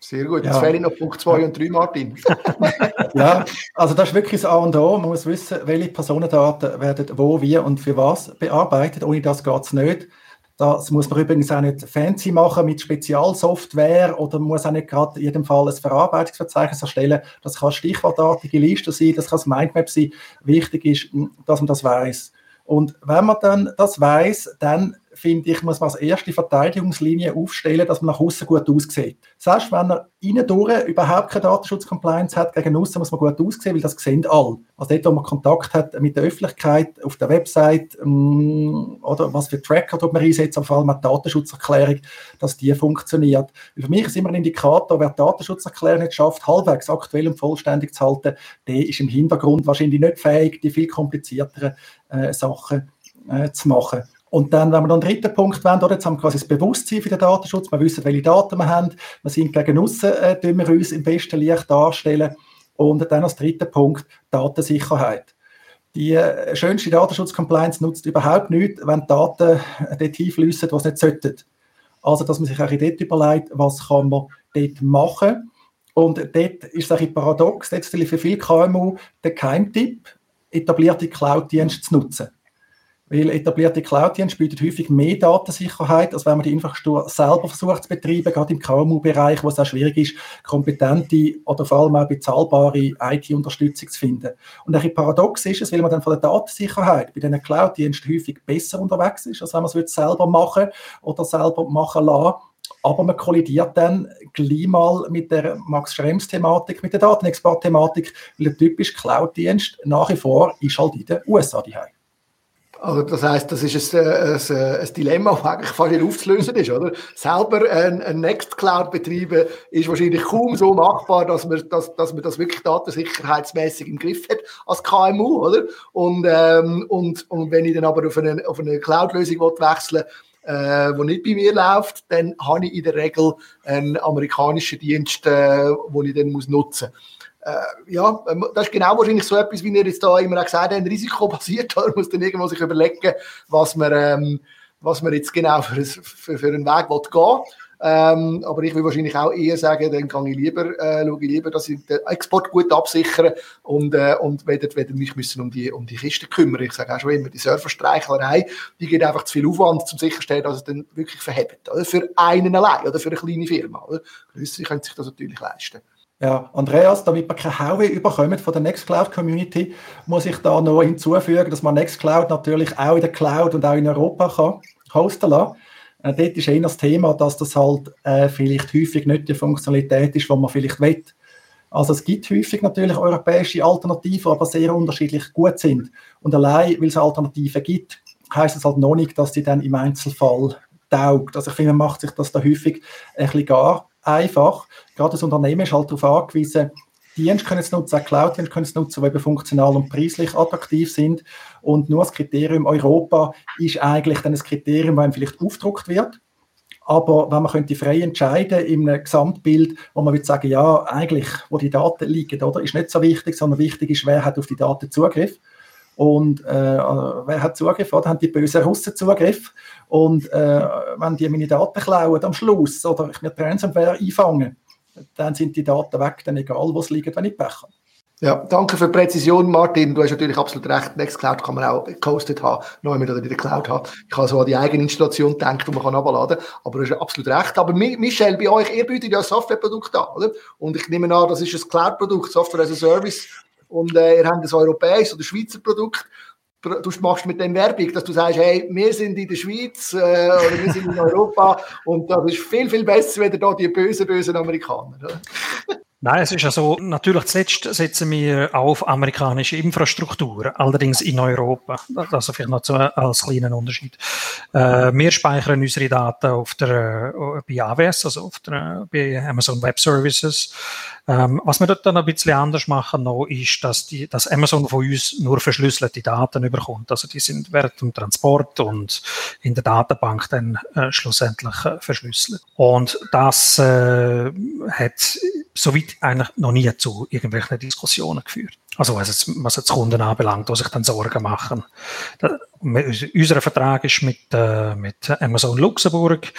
Sehr gut. Jetzt ja. fehlen noch Punkt 2 und 3, Martin. ja, also das ist wirklich das A und O. Man muss wissen, welche Personendaten werden wo, wie und für was bearbeitet. Ohne das geht es nicht. Das muss man übrigens auch nicht fancy machen mit Spezialsoftware oder muss auch nicht gerade in jedem Fall ein Verarbeitungsverzeichnis erstellen. Das kann stichwortartige Liste sein, das kann ein Mindmap sein. Wichtig ist, dass man das weiß. Und wenn man dann das weiß, dann finde ich, muss man als erste Verteidigungslinie aufstellen, dass man nach außen gut aussieht. Selbst wenn er innen überhaupt keine Datenschutz-Compliance hat, gegen außen muss man gut aussehen, weil das sehen alle. Also dort, wo man Kontakt hat mit der Öffentlichkeit, auf der Website, ähm, oder was für Tracker dort man einsetzt, vor allem mit Datenschutzerklärung, dass die funktioniert. Weil für mich ist immer ein Indikator, wer die Datenschutzerklärung nicht schafft, halbwegs aktuell und vollständig zu halten, der ist im Hintergrund wahrscheinlich nicht fähig, die viel komplizierteren äh, Sachen äh, zu machen. Und dann, wenn wir noch einen dritten Punkt wollen, oder, jetzt haben wir quasi das Bewusstsein für den Datenschutz, wir wissen, welche Daten wir haben, wir sind gegen aussen, äh, wir uns im besten Licht darstellen. Und dann als dritten Punkt Datensicherheit. Die äh, schönste Datenschutz-Compliance nutzt überhaupt nichts, wenn die Daten dort hinfließen, was nicht sollten. Also, dass man sich auch dort überlegt, was kann man dort machen. Und dort ist es ein paradox, letztlich für viele KMU der Keimtipp, etablierte Cloud-Dienste zu nutzen. Weil etablierte Cloud-Dienste bieten häufig mehr Datensicherheit, als wenn man die Infrastruktur selber versucht zu betreiben, gerade im KMU-Bereich, wo es auch schwierig ist, kompetente oder vor allem auch bezahlbare IT-Unterstützung zu finden. Und ein paradox ist es, weil man dann von der Datensicherheit bei diesen Cloud-Diensten häufig besser unterwegs ist, als wenn man es selber machen oder selber machen lassen aber man kollidiert dann gleich mal mit der Max Schrems-Thematik, mit der Datenexport-Thematik, weil der typische Cloud-Dienst nach wie vor ist halt in den USA die also das heißt, das ist ein, ein, ein Dilemma, das eigentlich fast nicht aufzulösen ist, oder? Selber ein, ein Nextcloud betreiben ist wahrscheinlich kaum so machbar, dass man, dass, dass man das wirklich datensicherheitsmäßig im Griff hat als KMU, oder? Und, ähm, und, und wenn ich dann aber auf eine, auf eine Cloud-Lösung wechseln äh, wo nicht bei mir läuft, dann habe ich in der Regel einen amerikanischen Dienst, äh, wo ich dann muss nutzen muss äh, ja, ähm, das ist genau wahrscheinlich so etwas, wie ihr jetzt da immer gesagt habt, ein Risiko basiert. Man muss dann irgendwo sich überlegen, was man, ähm, was man jetzt genau für, für, für einen Weg will gehen ähm, aber ich will wahrscheinlich auch eher sagen, dann kann ich lieber, äh, schaue ich lieber, dass ich den Export gut absichere und, äh, und weder, weder mich müssen um die, um die Kiste kümmern. Ich sage auch schon immer, die Serverstreichlerei, die geht einfach zu viel Aufwand, zum sicherstellen, dass es dann wirklich verhebt. Oder? Für einen allein oder für eine kleine Firma. Oder? Größere können sich das natürlich leisten. Ja, Andreas, damit wir keine Haue überkommen von der Nextcloud-Community, muss ich da noch hinzufügen, dass man Nextcloud natürlich auch in der Cloud und auch in Europa kann hosten lassen. Äh, dort ist eher das Thema, dass das halt äh, vielleicht häufig nicht die Funktionalität ist, die man vielleicht will. Also es gibt häufig natürlich europäische Alternativen, aber sehr unterschiedlich gut sind. Und allein, weil es Alternativen gibt, heißt es halt noch nicht, dass die dann im Einzelfall taugt. Also ich finde, man macht sich das da häufig ein bisschen gar einfach. Gerade das Unternehmen ist halt darauf angewiesen, Dienste können es nutzen, auch Cloud-Dienste können es nutzen, die eben funktional und preislich attraktiv sind. Und nur das Kriterium Europa ist eigentlich dann ein Kriterium, das vielleicht aufgedruckt wird. Aber wenn man könnte frei entscheiden in einem Gesamtbild, wo man würde sagen, ja, eigentlich, wo die Daten liegen, oder, ist nicht so wichtig, sondern wichtig ist, wer hat auf die Daten Zugriff. Und äh, wer hat Zugriff? Oder haben die bösen Russen Zugriff? Und äh, wenn die meine Daten klauen am Schluss oder ich mir Ransomware einfangen, dann sind die Daten weg, dann egal, wo sie liegen, wenn ich Pech habe. Ja, danke für die Präzision, Martin. Du hast natürlich absolut recht. Nextcloud kann man auch gehostet haben, noch einmal in der Cloud haben. Ich habe so an die eigene Installation gedacht, die man kann abladen kann. Aber du hast absolut recht. Aber Michel, bei euch, ihr bietet ja ein Softwareprodukt an, oder? Und ich nehme an, das ist ein Cloud-Produkt, Software as a Service. Und äh, ihr habt ein europäisches oder Schweizer Produkt du machst mit dem Werbung, dass du sagst, hey, wir sind in der Schweiz äh, oder wir sind in Europa und das ist viel, viel besser, wenn da die bösen, bösen Amerikaner. Nein, es ist ja so, natürlich zuletzt setzen wir auf amerikanische Infrastruktur, allerdings in Europa. Das ist vielleicht noch zu, als kleinen Unterschied. Äh, wir speichern unsere Daten auf der, äh, bei AWS, also auf der, bei Amazon Web Services. Ähm, was wir dort dann ein bisschen anders machen noch, ist, dass, die, dass Amazon von uns nur verschlüsselte Daten überkommt. Also die sind während dem Transport und in der Datenbank dann äh, schlussendlich äh, verschlüsselt. Und das äh, hat soweit eigentlich noch nie zu irgendwelchen Diskussionen geführt. Also was jetzt, was jetzt Kunden anbelangt, die sich dann Sorgen machen. Da, unser Vertrag ist mit, äh, mit Amazon Luxemburg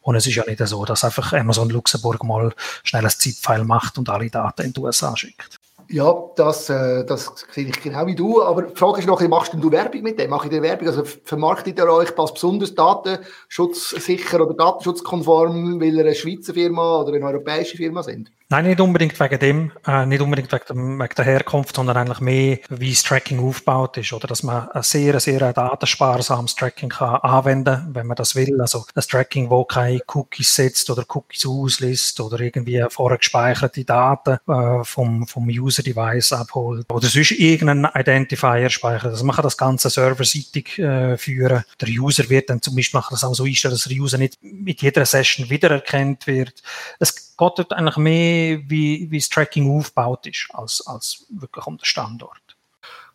und es ist ja nicht so, dass einfach Amazon Luxemburg mal schnell ein Zip-File macht und alle Daten in die USA schickt. Ja, das, äh, das sehe ich genau wie du. Aber die Frage ist noch, machst du Werbung mit dem? Mache ich Werbung? Also vermarktet ihr euch als besonders datenschutzsicher oder datenschutzkonform, weil ihr eine Schweizer Firma oder eine europäische Firma sind? Nein, nicht unbedingt wegen dem, äh, nicht unbedingt wegen, dem, wegen der Herkunft, sondern eigentlich mehr, wie das Tracking aufgebaut ist, oder dass man ein sehr, sehr datensparsames Tracking kann anwenden, wenn man das will. Also ein Tracking, wo keine Cookies setzt oder Cookies ausliest oder irgendwie vorher gespeicherte Daten äh, vom, vom User-Device abholt oder sonst irgendeinen Identifier speichert. Also man kann das Ganze serverseitig äh, führen. Der User wird dann zum Beispiel das auch so einstellen, dass der User nicht mit jeder Session wiedererkannt wird. Es geht eigentlich mehr, wie, wie das Tracking aufgebaut ist, als, als wirklich um den Standort.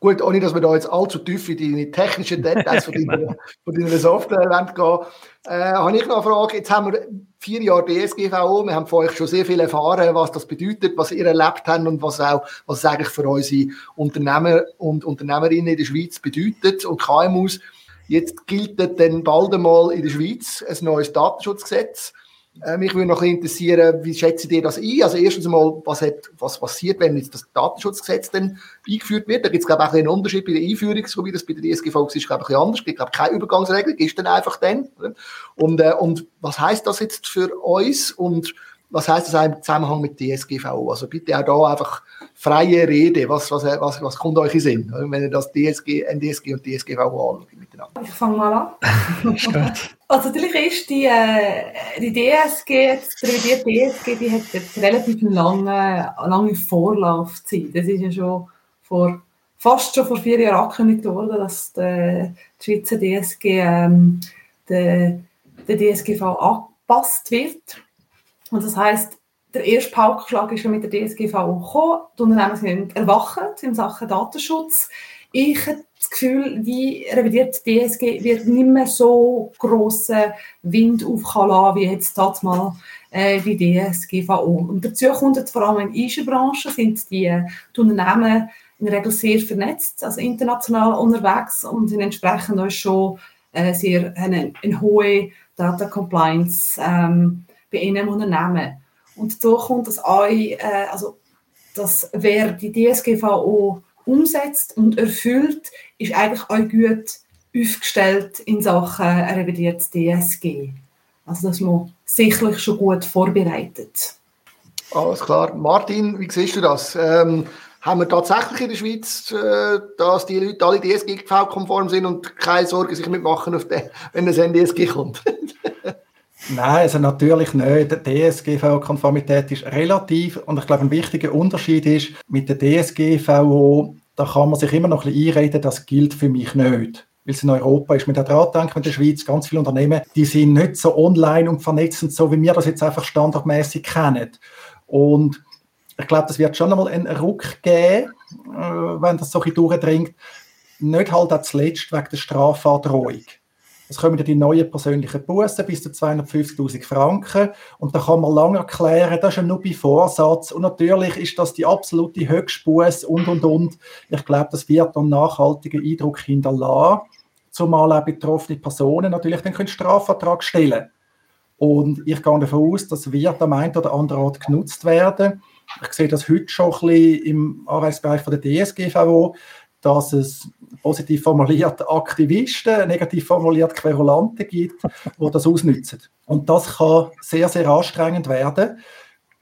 Gut, ohne dass wir da jetzt allzu tief in die technischen Details von, deiner, von deiner Software gehen äh, habe ich noch eine Frage. Jetzt haben wir vier Jahre DSGVO. Wir haben von euch schon sehr viel erfahren, was das bedeutet, was ihr erlebt habt und was auch, was es eigentlich für unsere Unternehmer und Unternehmerinnen in der Schweiz bedeutet und KMUs. Jetzt gilt dann bald einmal in der Schweiz ein neues Datenschutzgesetz. Äh, mich würde noch interessieren, wie schätzt ihr das ein? Also erstens mal, was, hat, was passiert, wenn jetzt das Datenschutzgesetz dann eingeführt wird? Da gibt es, glaube ich, auch einen Unterschied bei der Einführung, so wie das bei der DSGV ist, glaube ich, anders. Es gibt, glaube ich, keine Übergangsregelung, ist dann einfach dann. Und, äh, und was heißt das jetzt für uns und was heißt das im Zusammenhang mit DSGVO? Also bitte auch da einfach freie Rede. Was, was, was, was kommt euch in Sinn, wenn ihr das DSG, NDSG und DSGVO anschaut miteinander? Ich fange mal an. also natürlich ist die, äh, die DSG, die revidierte DSG, die hat jetzt relativ lange, lange Vorlaufzeit. Das ist ja schon vor, fast schon vor vier Jahren angekündigt worden, dass die, die Schweizer DSG ähm, der, der DSGV angepasst wird. Und das heißt, der erste Paukenschlag ist schon mit der DSGVO gekommen. Die Unternehmen sind erwacht in Sachen Datenschutz. Ich habe das Gefühl, die DSG wird nicht mehr so grossen Wind auflassen, wie jetzt mal äh, die DSGVO. Und dazu kommt jetzt vor allem in der Eisenbranche sind die, die Unternehmen in der Regel sehr vernetzt, also international unterwegs und sind entsprechend auch schon äh, sehr eine, eine hohe Data Compliance ähm, bei im Unternehmen. Und so kommt das euch, äh, also dass wer die DSGVO umsetzt und erfüllt, ist eigentlich auch gut aufgestellt in Sachen revidiert DSG. Also dass man sicherlich schon gut vorbereitet. Alles klar. Martin, wie siehst du das? Ähm, haben wir tatsächlich in der Schweiz, äh, dass die Leute alle DSGV-konform sind und keine Sorge sich mitmachen, auf den, wenn das NDSG kommt? Nein, also natürlich nicht. Die DSGVO-Konformität ist relativ und ich glaube, ein wichtiger Unterschied ist, mit der DSGVO, da kann man sich immer noch ein bisschen einreden, das gilt für mich nicht. Weil es in Europa ist. Mit der denken, in der Schweiz, ganz viele Unternehmen, die sind nicht so online und vernetzt, so wie wir das jetzt einfach standardmäßig kennen. Und ich glaube, das wird schon einmal einen Ruck geben, äh, wenn das so ein bisschen durchdringt. Nicht halt auch zuletzt wegen der Strafandrohung. Es kommen die neuen persönlichen Bussen bis zu 250.000 Franken. Und da kann man lange erklären, das ist ja nur bei Vorsatz. Und natürlich ist das die absolute Höchstbusse und, und, und. Ich glaube, das wird einen nachhaltigen Eindruck hinterlassen. Zumal auch betroffene Personen natürlich dann können Strafvertrag stellen Und ich gehe davon aus, das wird am einen oder anderen Ort genutzt werden. Ich sehe das heute schon ein bisschen im Arbeitsbereich von der DSGVO, dass es positiv formuliert Aktivisten, negativ formuliert Querulanten gibt, die das ausnutzen. Und das kann sehr, sehr anstrengend werden.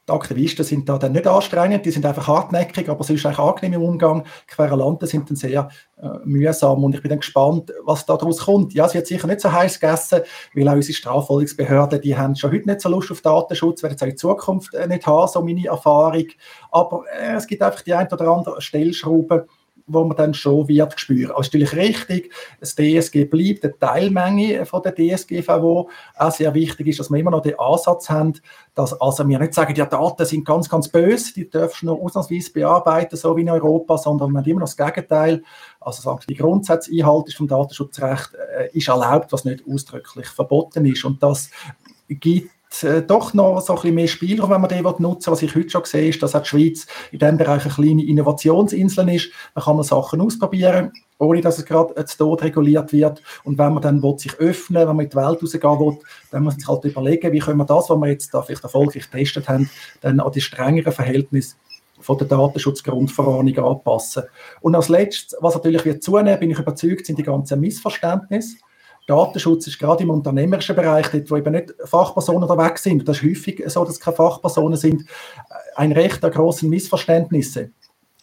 Die Aktivisten sind da dann nicht anstrengend, die sind einfach hartnäckig, aber es ist eigentlich angenehm im Umgang. Querulanten sind dann sehr äh, mühsam und ich bin dann gespannt, was da daraus kommt. Ja, es wird sicher nicht so heiß gegessen, weil auch unsere Strafverfolgungsbehörden, die haben schon heute nicht so Lust auf Datenschutz, werden es auch in Zukunft äh, nicht haben, so meine Erfahrung. Aber äh, es gibt einfach die ein oder andere Stellschraube, wo man dann schon wird spüren. Also natürlich richtig, das DSG bleibt eine Teilmenge von der DSGVO. Auch sehr wichtig ist, dass wir immer noch den Ansatz haben, dass also wir nicht sagen, die Daten sind ganz, ganz böse, die dürfen nur ausnahmsweise bearbeiten, so wie in Europa, sondern man hat immer noch das Gegenteil. Also sagen, die Grundsatzeinhaltung vom Datenschutzrecht äh, ist erlaubt, was nicht ausdrücklich verboten ist. Und das gibt äh, doch noch so ein bisschen mehr Spielraum, wenn man den nutzen will. Was ich heute schon sehe, ist, dass auch die Schweiz in diesem Bereich eine kleine Innovationsinsel ist. Da kann man Sachen ausprobieren, ohne dass es gerade zu Tod reguliert wird. Und wenn man dann will, sich öffnen wenn man in die Welt rausgehen will, dann muss man sich halt überlegen, wie können wir das, was wir jetzt da vielleicht erfolgreich getestet haben, dann an die strengeren Verhältnisse von der Datenschutzgrundverordnung anpassen. Und als letztes, was natürlich wird zunehmen, bin ich überzeugt, sind die ganzen Missverständnisse. Datenschutz ist gerade im unternehmerischen Bereich, dort, wo eben nicht Fachpersonen unterwegs sind, das ist häufig so, dass es keine Fachpersonen sind, ein Recht an grossen Missverständnissen.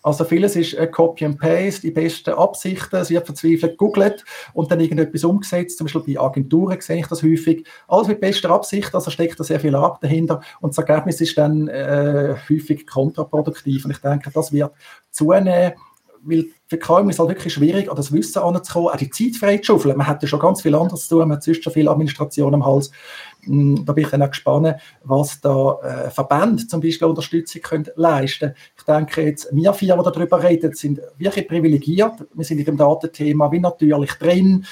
Also vieles ist ein Copy and Paste, die besten Absichten, es wird verzweifelt gegoogelt und dann irgendetwas umgesetzt. Zum Beispiel bei Agenturen sehe ich das häufig. Alles mit bester Absicht, also steckt da sehr viel ab dahinter und das Ergebnis ist dann äh, häufig kontraproduktiv. Und ich denke, das wird zunehmen weil für KMU ist halt wirklich schwierig, an das Wissen anzukommen, auch die Zeit freizuschaufeln. Man hat ja schon ganz viel anderes zu tun, man hat sonst schon viel Administration am Hals. Hm, da bin ich dann auch gespannt, was da äh, Verbände zum Beispiel Unterstützung können leisten Ich denke jetzt, wir vier, die darüber reden, sind wirklich privilegiert. Wir sind in dem Datenthema wie natürlich drin.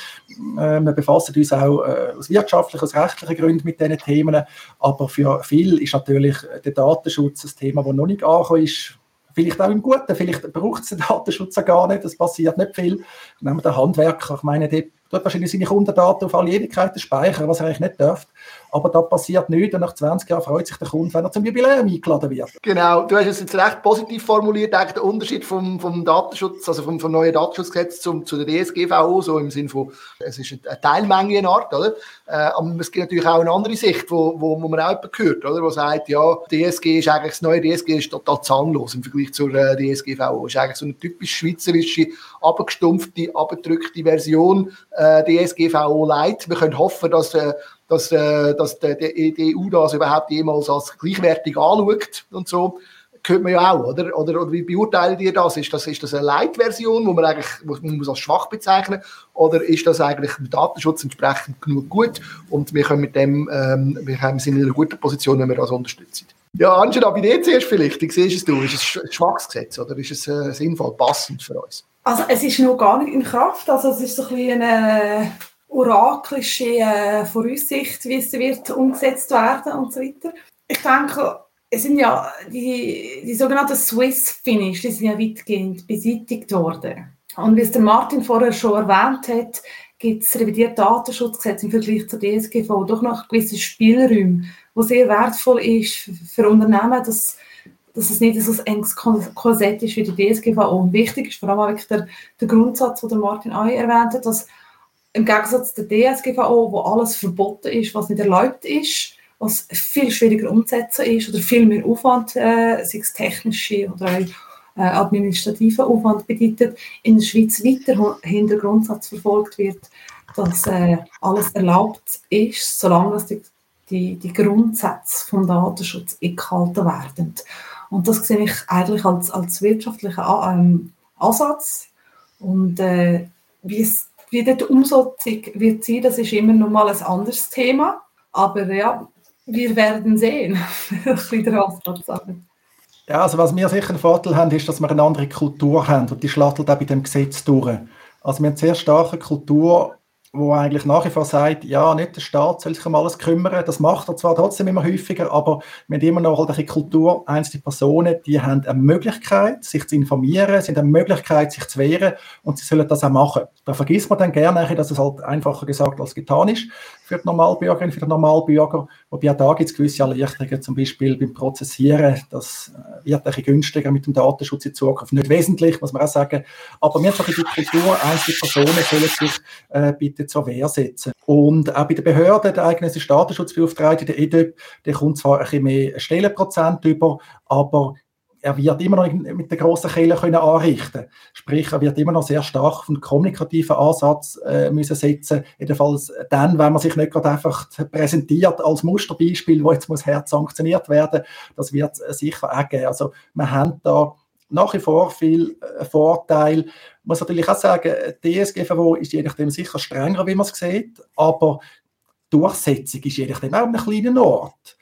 Äh, wir befassen uns auch äh, aus wirtschaftlichen, aus rechtlichen Gründen mit diesen Themen. Aber für viele ist natürlich der Datenschutz ein Thema, das noch nicht angekommen ist Vielleicht auch im Guten, vielleicht braucht es den Datenschutz ja gar nicht, es passiert nicht viel. Nehmen wir den Handwerker, ich meine, der tut wahrscheinlich seine Kundendaten auf alle Ewigkeiten speichern, was er eigentlich nicht darf. Aber da passiert nichts und nach 20 Jahren freut sich der Kunde, wenn er zum Jubiläum eingeladen wird. Genau, du hast es jetzt recht positiv formuliert, eigentlich der Unterschied vom, vom Datenschutz, also vom, vom neuen Datenschutzgesetz zum, zu der DSGVO, so im Sinne von, es ist eine Teilmenge in Art, oder? Äh, aber es gibt natürlich auch eine andere Sicht, wo, wo, wo man auch gehört, oder? Wo sagt, ja, DSG ist eigentlich, das neue DSG ist total zahnlos im Vergleich zur äh, DSGVO. Es ist eigentlich so eine typisch schweizerische, abgestumpfte, abgedrückte Version äh, DSGVO Light. Wir können hoffen, dass äh, dass, äh, dass die, die EU das überhaupt jemals als gleichwertig anschaut und so. Könnte man ja auch, oder? Oder, oder wie beurteilen ihr das? Ist das, ist das eine Light-Version, wo man eigentlich man muss als schwach bezeichnen Oder ist das eigentlich dem Datenschutz entsprechend genug gut und wir, können mit dem, ähm, wir sind in einer guten Position, wenn wir das unterstützen? Ja, Angela, bei dir zuerst vielleicht. Wie siehst du Ist es ein schwaches Gesetz oder ist es äh, sinnvoll, passend für uns? Also es ist noch gar nicht in Kraft. Also es ist so ein eine oraklische äh, Voraussicht, wie es wird umgesetzt werden und so weiter. Ich denke, es sind ja die, die sogenannten Swiss Finish, die sind ja weitgehend beseitigt worden. Und wie es der Martin vorher schon erwähnt hat, gibt es revidierte Datenschutzgesetze im Vergleich zur DSGV doch noch gewisse Spielräume, wo sehr wertvoll ist für Unternehmen, dass, dass es nicht so ein enges Korsett ist wie die DSGVO. Wichtig ist vor allem wirklich der, der Grundsatz, den Martin auch erwähnt hat, dass im Gegensatz zur DSGVO, wo alles verboten ist, was nicht erlaubt ist, was viel schwieriger umzusetzen ist oder viel mehr Aufwand, äh, sei es technische oder auch äh, administrativer Aufwand bedeutet, in der Schweiz weiterhin der Grundsatz verfolgt wird, dass äh, alles erlaubt ist, solange die, die, die Grundsätze vom Datenschutz eingehalten werden. Und das sehe ich eigentlich als, als wirtschaftlichen ähm, Ansatz. Und äh, wie es wie die Umsetzung wird sein, das ist immer noch mal ein anderes Thema. Aber ja, wir werden sehen, wie der. Ja, also was wir sicher einen Vorteil haben, ist, dass wir eine andere Kultur haben und die schlattelt auch bei dem Gesetz durch. Also wir haben eine sehr starke Kultur wo eigentlich nach wie vor sagt, ja, nicht der Staat soll sich um alles kümmern. Das macht er zwar trotzdem immer häufiger, aber haben immer noch halt eine Kultur, einzelne Personen, die haben eine Möglichkeit, sich zu informieren, sind eine Möglichkeit, sich zu wehren und sie sollen das auch machen. Da vergisst man dann gerne, dass es halt einfacher gesagt als getan ist für die Normalbürgerin, für den Normalbürger. Wobei auch da gibt es gewisse Erleichterungen, zum Beispiel beim Prozessieren. Das äh, wird ein günstiger mit dem Datenschutz in Zukunft. Nicht wesentlich, muss man auch sagen. Aber wir haben die Kultur, einzelne Personen sollen sich äh, bitte zur Wehr setzen. Und auch bei den Behörden, der eigene Datenschutzbeauftragte, der EDEP, der kommt zwar ein bisschen mehr Stellenprozent über, aber er wird immer noch mit der grossen Kelle können anrichten Sprich, er wird immer noch sehr stark auf einen kommunikativen Ansatz äh, müssen setzen Jedenfalls dann, wenn man sich nicht gerade einfach präsentiert als Musterbeispiel, wo jetzt muss hart sanktioniert werden, das wird es sicher auch geben. Also wir haben da nach wie vor viel äh, Vorteil. Ich muss natürlich auch sagen, die DSGVO ist je nachdem sicher strenger, wie man es sieht, aber die Durchsetzung ist je nachdem auch an einem kleinen Ort.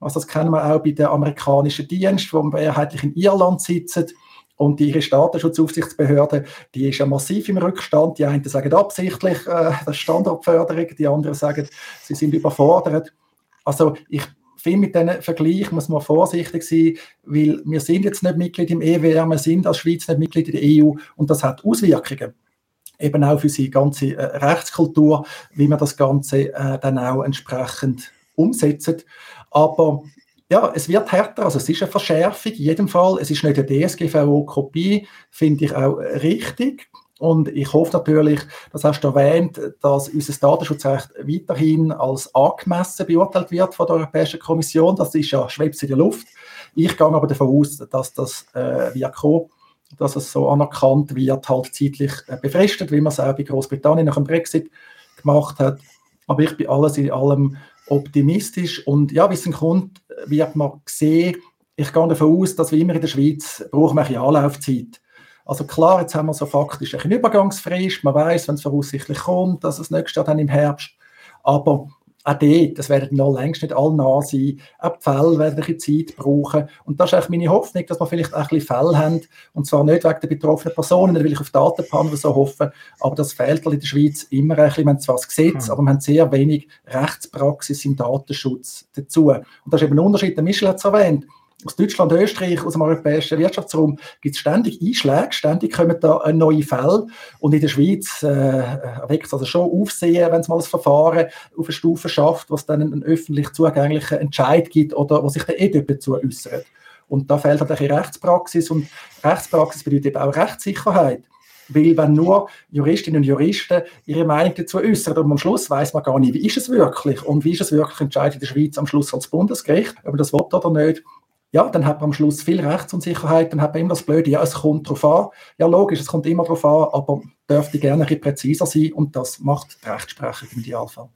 Also das kennen wir auch bei den amerikanischen Diensten, die mehrheitlich in Irland sitzen. Und ihre Datenschutzaufsichtsbehörde, die ist ja massiv im Rückstand. Die einen sagen absichtlich, äh, das ist die anderen sagen, sie sind überfordert. Also ich finde, mit diesen Vergleich muss man vorsichtig sein, weil wir sind jetzt nicht Mitglied im EWR, wir sind als Schweiz nicht Mitglied in der EU und das hat Auswirkungen eben auch für die ganze äh, Rechtskultur, wie man das Ganze äh, dann auch entsprechend umsetzt. Aber ja, es wird härter, also es ist eine Verschärfung in jedem Fall. Es ist nicht eine DSGVO-Kopie, finde ich auch richtig. Und ich hoffe natürlich, das hast du erwähnt, dass unser Datenschutzrecht weiterhin als angemessen beurteilt wird von der Europäischen Kommission. Das ist ja schwebt in der Luft. Ich gehe aber davon aus, dass das äh, wird kommen, dass es so anerkannt wird, halt zeitlich äh, befristet, wie man es auch bei Großbritannien nach dem Brexit gemacht hat. Aber ich bin alles in allem optimistisch. Und ja, wie es kommt, wird man sehen, ich gehe davon aus, dass wie immer in der Schweiz brauchen wir eine Anlaufzeit. Also klar, jetzt haben wir so faktisch eine Übergangsfrist, man weiß, wenn es voraussichtlich kommt, dass es nächstes Jahr dann im Herbst, aber auch dort, das werden noch längst nicht alle nah sein. Auch die Fälle werden ein bisschen Zeit brauchen. Und das ist eigentlich meine Hoffnung, dass wir vielleicht auch ein bisschen Fälle haben. Und zwar nicht wegen der betroffenen Personen, da will ich auf Datenpanel so hoffen. Aber das fehlt halt in der Schweiz immer ein bisschen. Wir haben zwar das Gesetz, mhm. aber wir haben sehr wenig Rechtspraxis im Datenschutz dazu. Und das ist eben ein Unterschied, der Michel hat es erwähnt aus Deutschland, Österreich, aus dem europäischen Wirtschaftsraum gibt es ständig Einschläge, ständig kommen da neue Fälle und in der Schweiz äh, weckt es also schon Aufsehen, wenn es mal ein Verfahren auf eine Stufe schafft, was dann einen öffentlich zugänglichen Entscheid gibt oder wo sich der EDÖP dazu äußert. Und da fehlt halt ein Rechtspraxis und Rechtspraxis bedeutet eben auch Rechtssicherheit. Weil wenn nur Juristinnen und Juristen ihre Meinung dazu äußern und am Schluss weiß man gar nicht, wie ist es wirklich und wie ist es wirklich entscheidet in der Schweiz am Schluss als Bundesgericht, ob man das will oder nicht, ja, dann hat man am Schluss viel Rechtsunsicherheit, dann hat man immer das Blöde, ja, es kommt darauf an. Ja, logisch, es kommt immer darauf an, aber dürfte gerne ein bisschen präziser sein und das macht die Rechtsprechung im Idealfall.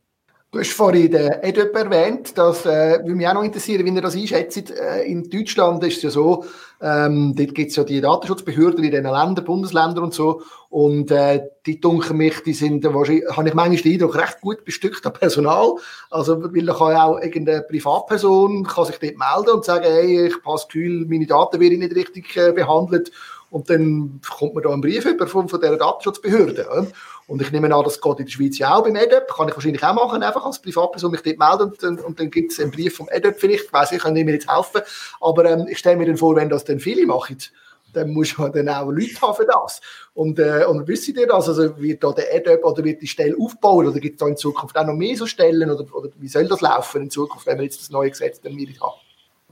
Du hast vorhin den EDUP erwähnt, das äh, würde mich auch noch interessieren, wie ihr das einschätzt. Äh, in Deutschland ist es ja so, ähm, dort gibt es ja die Datenschutzbehörden in den Ländern, Bundesländern und so, und äh, die dunkeln mich, die sind wahrscheinlich, habe ich manchmal den Eindruck, recht gut bestückt an Personal. Also, weil da kann ja auch irgendeine Privatperson kann sich dort melden und sagen, hey, ich passe Gefühl, meine Daten werden nicht richtig äh, behandelt. Und dann kommt man da einen Brief über von, von dieser Datenschutzbehörde. Und ich nehme an, das geht in der Schweiz ja auch beim EDEP. Kann ich wahrscheinlich auch machen, einfach als Privatperson mich dort melden und, und, und dann gibt es einen Brief vom EDEP vielleicht. Ich weiss, ich kann nicht jetzt helfen. Aber ähm, ich stelle mir dann vor, wenn das dann viele machen, dann muss man dann auch Leute haben für das. Und, äh, und wissen ihr das? Also wird da der EDEP oder wird die Stelle aufbauen oder gibt es da in Zukunft auch noch mehr so Stellen oder, oder wie soll das laufen in Zukunft, wenn wir jetzt das neue Gesetz dann wieder haben?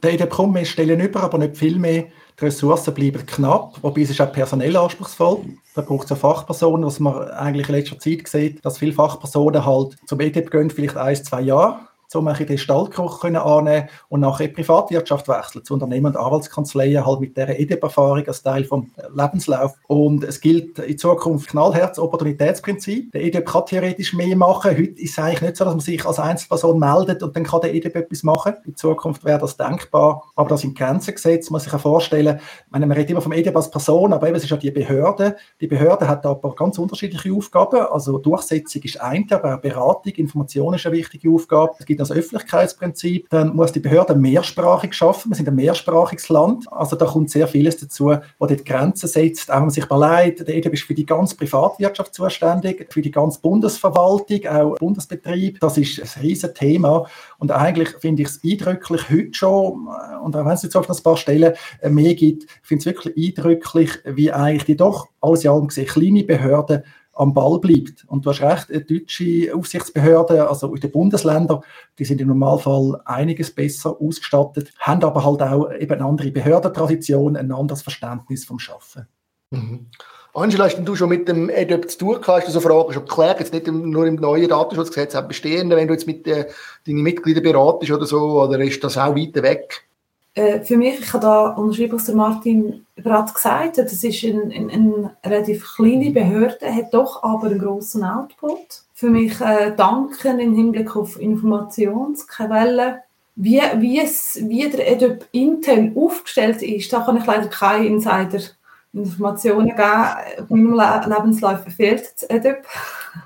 Der EDEP kommt mehr Stellen über, aber nicht viel mehr. Die Ressourcen bleiben knapp, wobei es ist auch personell anspruchsvoll. Da braucht es ja Fachpersonen, was man eigentlich in letzter Zeit sieht, dass viele Fachpersonen halt zum EDEP gehen, vielleicht ein, zwei Jahre um ein den Stallgeruch annehmen und nachher in die Privatwirtschaft wechseln, zu Unternehmen und Anwaltskanzleien, halt mit dieser EDIP-Erfahrung als Teil vom Lebenslauf. Und es gilt in Zukunft knallherz Opportunitätsprinzip. Der EDIP kann theoretisch mehr machen. Heute ist es eigentlich nicht so, dass man sich als Einzelperson meldet und dann kann der EDIP etwas machen. In Zukunft wäre das denkbar. Aber das in Grenzen gesetzt, muss sich ja vorstellen, meine, man redet immer vom EDIP als Person, aber eben, es ist ja die Behörde. Die Behörde hat aber ganz unterschiedliche Aufgaben. Also Durchsetzung ist eine, aber auch Beratung, Information ist eine wichtige Aufgabe. Es gibt gibt das Öffentlichkeitsprinzip, dann muss die Behörde mehrsprachig schaffen. Wir sind ein mehrsprachiges Land. Also da kommt sehr vieles dazu, wo dort Grenzen setzt. Auch wenn man sich überlegt, der EDB ist für die ganze Privatwirtschaft zuständig, für die ganze Bundesverwaltung, auch Bundesbetrieb. Das ist ein riesiges Thema. Und eigentlich finde ich es eindrücklich heute schon, und auch wenn es jetzt auf ein paar Stellen mehr gibt, finde ich es wirklich eindrücklich, wie eigentlich die doch alles in allem gesehen kleine Behörden am Ball bleibt. Und du hast recht, deutsche Aufsichtsbehörden, also in den Bundesländern, die sind im Normalfall einiges besser ausgestattet, haben aber halt auch eben eine andere Behördentradition, ein anderes Verständnis vom Schaffen. Mhm. Angela, hast du schon mit dem EDUP zu tun gehabt? Hast du so Fragen schon geklärt? Jetzt nicht nur im neuen Datenschutzgesetz, auch bestehenden, wenn du jetzt mit äh, deinen Mitgliedern beratest oder so, oder ist das auch weiter weg? Äh, für mich, ich habe da unterschrieben, was der Martin gerade gesagt hat, das ist eine, eine, eine relativ kleine Behörde, hat doch aber einen grossen Output. Für mich äh, danken im Hinblick auf Informationsquellen. Wie, wie, es, wie der EDUP intern aufgestellt ist, da kann ich leider keine Insider-Informationen geben. Auf meinem Lebenslauf fehlt das EDUP.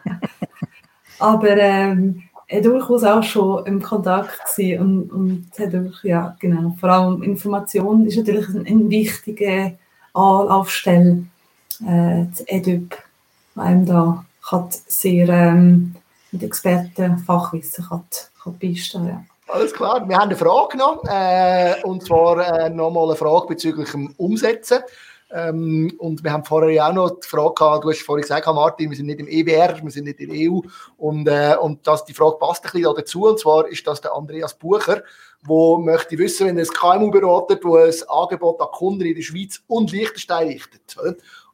aber ähm, durchaus auch schon im Kontakt und, und hat auch, ja, genau, vor allem Information ist natürlich eine, eine wichtige Anlaufstelle, äh, das EDUP, einem da kann sehr ähm, mit Experten, Fachwissen kann, kann ja. Alles klar, wir haben eine Frage noch, äh, und zwar äh, nochmal eine Frage bezüglich dem Umsetzen. Ähm, und wir haben vorher ja auch noch die Frage gehabt, du hast vorhin gesagt, Martin, wir sind nicht im EWR, wir sind nicht in der EU. Und, äh, und das, die Frage passt ein bisschen dazu. Und zwar ist das der Andreas Bucher, wo möchte wissen, wenn er ein KMU beratet, wo ein Angebot an Kunden in der Schweiz und Liechtenstein richtet,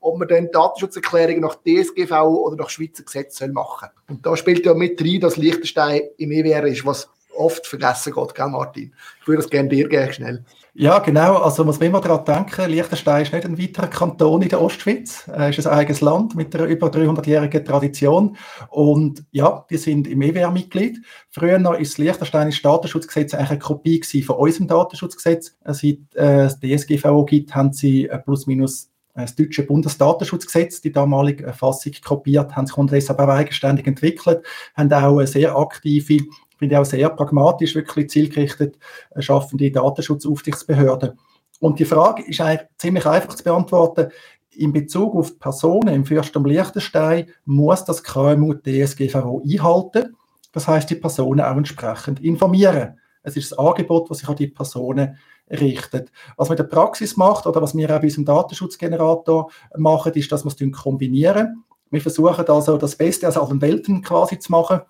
ob man dann Datenschutzerklärungen nach DSGV oder nach Schweizer Gesetz machen soll. Und da spielt ja mit rein, dass Liechtenstein im EWR ist, was oft vergessen geht, gell Martin? Ich würde das gerne dir geben, schnell. Ja, genau. Also muss man immer daran denken, Liechtenstein ist nicht ein weiterer Kanton in der Ostschweiz. Es ist ein eigenes Land mit einer über 300-jährigen Tradition. Und ja, wir sind im EWR-Mitglied. Früher noch ist das Liechtensteinische Datenschutzgesetz eigentlich eine Kopie von unserem Datenschutzgesetz. Seit äh, es DSGVO gibt, haben sie plus minus das deutsche Bundesdatenschutzgesetz, die damalige Fassung kopiert, haben sich aber auch eigenständig entwickelt, haben auch eine sehr aktive, finde ich auch sehr pragmatisch, wirklich zielgerichtet schaffende Datenschutzaufsichtsbehörden. Und die Frage ist eigentlich ziemlich einfach zu beantworten. In Bezug auf Personen im Fürstum Liechtenstein muss das KMU DSGVO einhalten. Das heißt, die Personen auch entsprechend informieren. Es ist das Angebot, das sich an die Personen richtet. Was man in der Praxis macht oder was wir auch bei unserem Datenschutzgenerator machen, ist, dass wir es kombinieren. Wir versuchen also das Beste aus allen Welten quasi zu machen.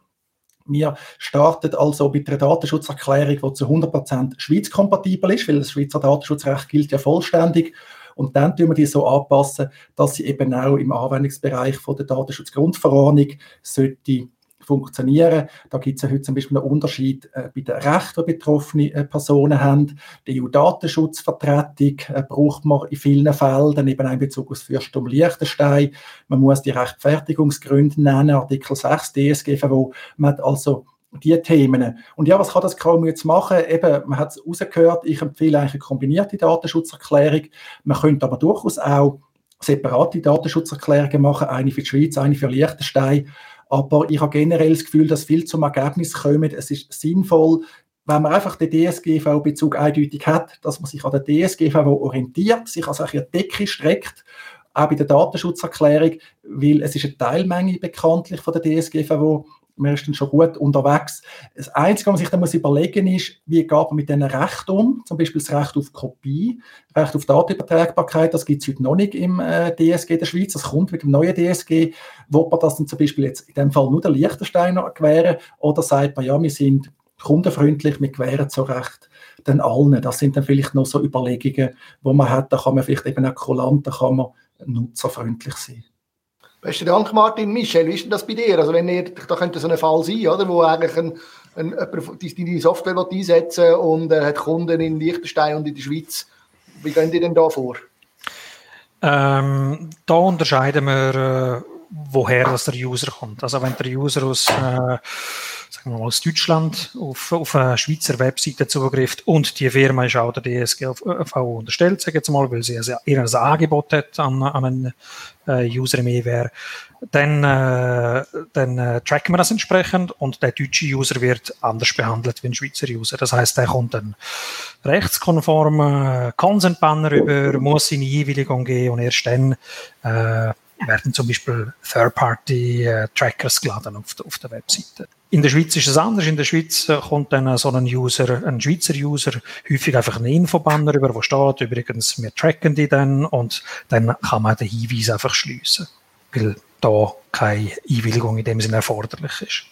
Wir starten also mit einer Datenschutzerklärung, die zu 100% schweizkompatibel ist, weil das Schweizer Datenschutzrecht gilt ja vollständig. Und dann tun wir die so anpassen, dass sie eben auch im Anwendungsbereich von der Datenschutzgrundverordnung sollte funktionieren. Da gibt es ja heute zum Beispiel einen Unterschied äh, bei den Rechten, die betroffene äh, Personen haben. Die EU-Datenschutzvertretung äh, braucht man in vielen Fällen, eben auch in Bezug auf das Fürstum Liechtenstein. Man muss die Rechtfertigungsgründe nennen, Artikel 6 DSGVO. Man hat also die Themen. Und ja, was kann das kaum jetzt machen? Eben, man hat es rausgehört, ich empfehle eigentlich eine kombinierte Datenschutzerklärung. Man könnte aber durchaus auch separate Datenschutzerklärungen machen, eine für die Schweiz, eine für Liechtenstein. Aber ich habe generell das Gefühl, dass viel zum Ergebnis kommt. Es ist sinnvoll, wenn man einfach den DSGV-Bezug eindeutig hat, dass man sich an der DSGVO orientiert, sich also eine Decke streckt, auch bei der Datenschutzerklärung, weil es ist eine Teilmenge bekanntlich von der DSGVO man ist dann schon gut unterwegs. Das Einzige, was man sich dann muss überlegen ist, wie geht man mit diesen Rechten um? Zum Beispiel das Recht auf Kopie, Recht auf Datenübertragbarkeit, das gibt es heute noch nicht im äh, DSG der Schweiz, das kommt mit dem neuen DSG. Wo man das dann zum Beispiel jetzt in dem Fall nur der Liechtensteiner gewähren oder sagt man, ja, wir sind kundenfreundlich, wir gewähren so Recht den allen. Das sind dann vielleicht noch so Überlegungen, wo man hat, da kann man vielleicht eben auch kulant, da kann man nutzerfreundlich sein. Besten Dank, Martin. Michel, wie ist denn das bei dir? Also, wenn ihr, da könnte so ein Fall sein, oder, wo eigentlich ein, ein, deine Software einsetzen und er hat Kunden in Liechtenstein und in der Schweiz. Wie gehen die denn da vor? Ähm, da unterscheiden wir, äh, woher das der User kommt. Also wenn der User aus, äh, sagen wir mal, aus Deutschland auf, auf eine Schweizer Webseite zugreift und die Firma ist auch der DSGVO unterstellt, sagen wir mal, weil sie ihr Angebot hat an, an einen äh, User im EWR, dann, äh, dann äh, tracken wir das entsprechend und der deutsche User wird anders behandelt wie ein Schweizer User. Das heißt, der kommt dann rechtskonform Consent-Banner über, muss seine Einwilligung geben und erst dann äh, werden zum Beispiel Third-Party-Trackers geladen auf, auf der Webseite. In der Schweiz ist es anders. In der Schweiz äh, kommt dann so ein User, ein Schweizer User, häufig einfach einen Infobanner über, wo steht, übrigens, wir tracken die dann und dann kann man den Hinweis einfach schliessen, weil da keine Einwilligung in dem Sinne erforderlich ist.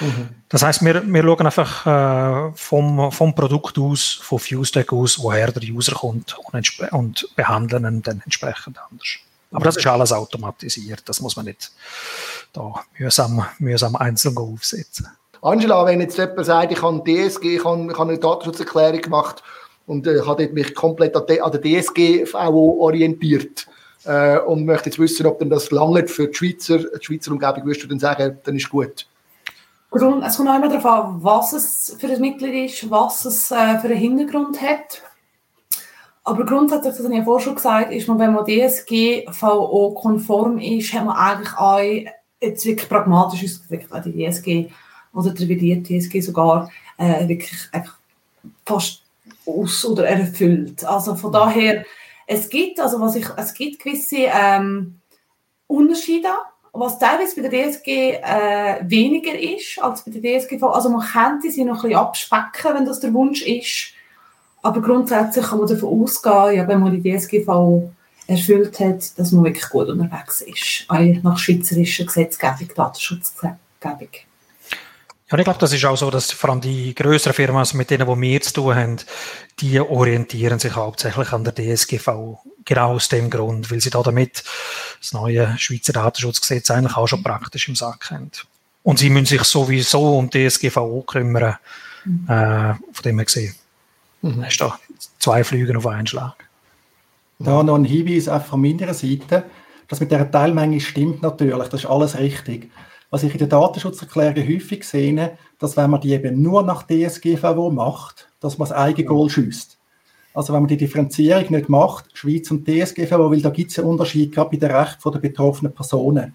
Mhm. Das heißt, wir, wir schauen einfach äh, vom, vom Produkt aus, von FuseTech aus, woher der User kommt und, und behandeln ihn dann entsprechend anders. Aber das ist alles automatisiert. Das muss man nicht da mühsam, mühsam einzeln aufsetzen. Angela, wenn jetzt jemand sagt, ich habe DSG, ich habe, ich habe eine Datenschutzerklärung gemacht und äh, habe mich komplett an, der DSG orientiert äh, und möchte jetzt wissen, ob denn das lange für die Schweizer, die Schweizer Umgebung, würdest du dann sagen, dann ist gut? Es kommt auch immer darauf an, was es für ein Mitglied ist, was es äh, für einen Hintergrund hat. Aber grundsätzlich, das habe ich ja vorher schon gesagt, ist man, wenn man DSGVO-konform ist, hat man eigentlich auch, jetzt wirklich pragmatisch ausgedrückt, auch die DSG oder die revidierte DSG sogar, äh, wirklich fast aus- oder erfüllt. Also von daher, es gibt, also was ich, es gibt gewisse ähm, Unterschiede, was teilweise bei der DSG äh, weniger ist als bei der DSGV. Also man könnte sie noch ein bisschen abspecken, wenn das der Wunsch ist. Aber grundsätzlich kann man davon ausgehen, ja, wenn man die DSGV erfüllt hat, dass man wirklich gut unterwegs ist. Auch nach schweizerischer Gesetzgebung, Datenschutzgesetzgebung. Ja, ich glaube, das ist auch so, dass vor allem die größeren Firmen, mit denen wo wir zu tun haben, die orientieren sich hauptsächlich an der DSGV. Genau aus dem Grund, weil sie da damit das neue Schweizer Datenschutzgesetz eigentlich auch schon praktisch im Sack haben. Und sie müssen sich sowieso um DSGVO kümmern, mhm. äh, von dem her gesehen Mhm. Hast du zwei Flüge auf einen Schlag. Da noch ein Hinweis auch von meiner Seite. Das mit der Teilmenge stimmt natürlich, das ist alles richtig. Was ich in der Datenschutzerklärung häufig sehe, dass wenn man die eben nur nach DSGVO macht, dass man das eigene Goal schießt. Also wenn man die Differenzierung nicht macht, Schweiz und DSGVO, weil da gibt es einen Unterschied gerade bei den Rechten der betroffenen Personen.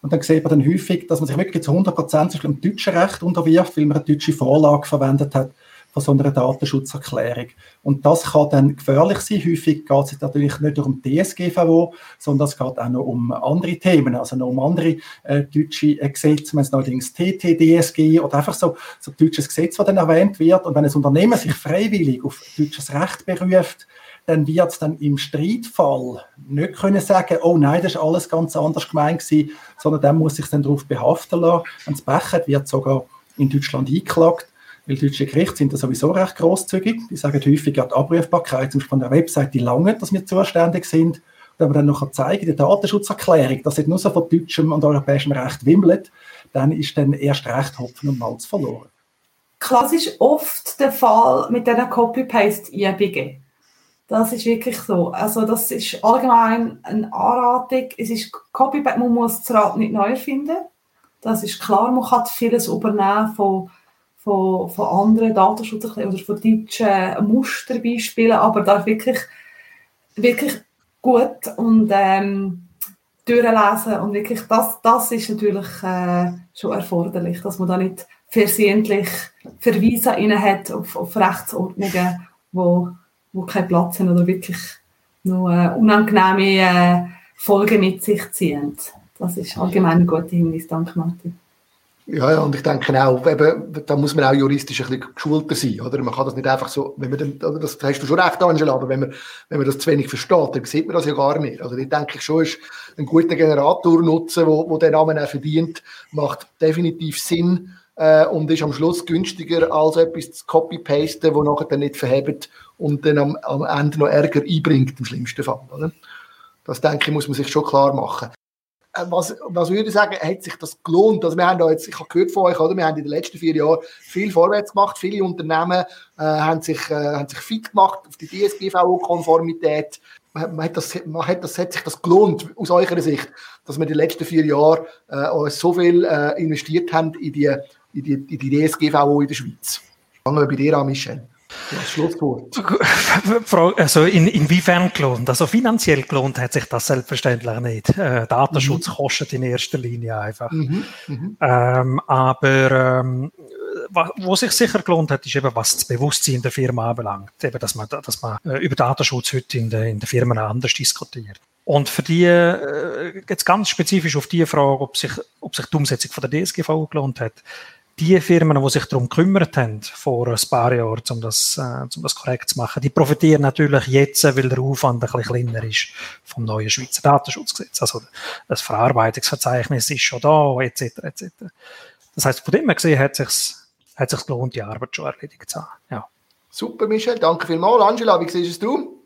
Und dann sieht man dann häufig, dass man sich wirklich zu 100% dem deutschen Recht unterwirft, weil man eine deutsche Vorlage verwendet hat von so einer Datenschutzerklärung. Und das kann dann gefährlich sein. Häufig geht es natürlich nicht nur um DSGVO, sondern es geht auch noch um andere Themen, also noch um andere äh, deutsche äh, Gesetze, wenn es neuerdings TTDSG oder einfach so, so deutsches Gesetz, das dann erwähnt wird. Und wenn ein Unternehmen sich freiwillig auf deutsches Recht beruft, dann wird es dann im Streitfall nicht können sagen, oh nein, das ist alles ganz anders gemeint gewesen, sondern dann muss sich dann darauf behaften lassen. Wenn es Becher wird sogar in Deutschland eingeklagt weil deutsche Gerichte sind da sowieso recht großzügig. Die sagen häufig, ja, die Abrufbarkeit zum Beispiel von der Webseite lange, dass wir zuständig sind. Und wenn wir dann noch zeigen, die Datenschutzerklärung, dass es nur so von deutschem und europäischem Recht wimmelt, dann ist dann erst recht Hopfen und Malz verloren. Klassisch oft der Fall mit diesen Copy-Paste-IBG. Das ist wirklich so. Also das ist allgemein eine Anratung. Es ist Copy-Paste, man muss das Rad nicht neu erfinden. Das ist klar, man kann vieles übernehmen von von, von anderen Datenschutz oder von deutschen Musterbeispielen, aber da wirklich, wirklich gut und ähm, durchlesen und wirklich, das, das ist natürlich äh, schon erforderlich, dass man da nicht versehentlich Verweise rein hat auf, auf Rechtsordnungen, wo, wo keinen Platz haben oder wirklich nur äh, unangenehme äh, Folgen mit sich ziehen. Das ist allgemein ein guter Hinweis, danke Martin. Ja, ja, und ich denke auch, eben, da muss man auch juristisch ein bisschen geschulter sein, oder? Man kann das nicht einfach so, wenn man dann, das hast du schon recht, Angela, aber wenn man, wenn man das zu wenig versteht, dann sieht man das ja gar nicht. Also ich denke schon, ist ein guter Generator nutzen, wo, wo den Namen auch verdient, macht definitiv Sinn, äh, und ist am Schluss günstiger als etwas zu copy-pasten, wo nachher dann nicht verhebt und dann am, am Ende noch Ärger einbringt, im schlimmsten Fall, oder? Das denke ich, muss man sich schon klar machen. Äh, was, was würde ich sagen, hat sich das gelohnt? Also wir haben da jetzt, ich habe gehört von euch, oder? wir haben in den letzten vier Jahren viel vorwärts gemacht, viele Unternehmen äh, haben, sich, äh, haben sich fit gemacht auf die DSGVO-Konformität. Hat das, hat, das, hat sich das gelohnt, aus eurer Sicht, dass wir den letzten vier Jahren äh, so viel äh, investiert haben in die, in die, in die DSGVO in der Schweiz. Fangen wir bei dir an, Michel. Das Schlusswort. Also in, inwiefern gelohnt? Also finanziell gelohnt hat sich das selbstverständlich nicht. Äh, Datenschutz mhm. kostet in erster Linie einfach. Mhm. Mhm. Ähm, aber ähm, wo sich sicher gelohnt hat, ist eben, was das Bewusstsein der Firma anbelangt. Eben, dass man, dass man äh, über Datenschutz heute in den, in den Firmen anders diskutiert. Und für die, äh, jetzt ganz spezifisch auf die Frage, ob sich, ob sich die Umsetzung von der DSGV gelohnt hat, die Firmen, die sich darum gekümmert haben, vor ein paar Jahren, um das, äh, um das korrekt zu machen, die profitieren natürlich jetzt, weil der Aufwand ein bisschen kleiner ist vom neuen Schweizer Datenschutzgesetz. Also das Verarbeitungsverzeichnis ist schon da, etc. etc. Das heißt, von dem her gesehen hat sich hat sich gelohnt, die Arbeit schon erledigt zu haben. Ja. Super, Michel, danke vielmals. Angela, wie siehst du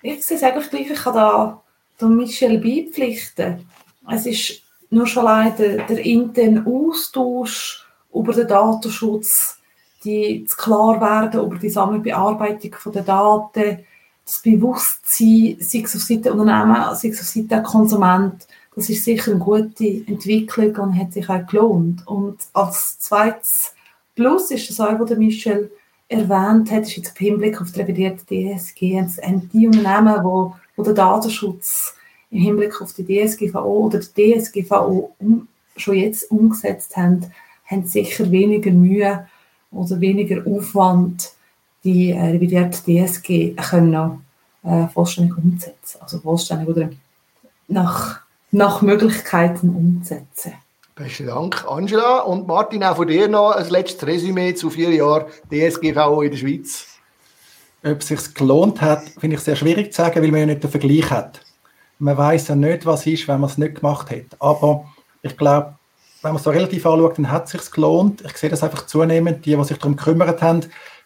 Ich sehe es eigentlich gleich, ich kann da, da Michel beipflichten. Es ist nur schon leider der interne Austausch über den Datenschutz, die zu klar werden über die Sammelbearbeitung der Daten, das Bewusstsein, sei es auf Seite Unternehmen, sei es auf Seite der Konsument, das ist sicher eine gute Entwicklung und hat sich auch gelohnt. Und als zweites Plus ist das auch, was der Michel erwähnt hat, ist jetzt im Hinblick auf die revidierte DSG, die Unternehmen, wo, wo der Datenschutz im Hinblick auf die DSGVO oder die DSGVO um, schon jetzt umgesetzt haben, haben sicher weniger Mühe oder weniger Aufwand, die äh, revidierte DSG können äh, vollständig umsetzen. Also vollständig oder nach, nach Möglichkeiten umsetzen. Besten Dank, Angela. Und Martin, auch von dir noch ein letztes Resümee zu vier Jahren DSGVO in der Schweiz. Ob es sich gelohnt hat, finde ich sehr schwierig zu sagen, weil man ja nicht den Vergleich hat. Man weiß ja nicht, was ist, wenn man es nicht gemacht hat. Aber ich glaube, wenn man es so relativ anschaut, dann hat es sich gelohnt. Ich sehe das einfach zunehmend. Die, die sich darum gekümmert haben,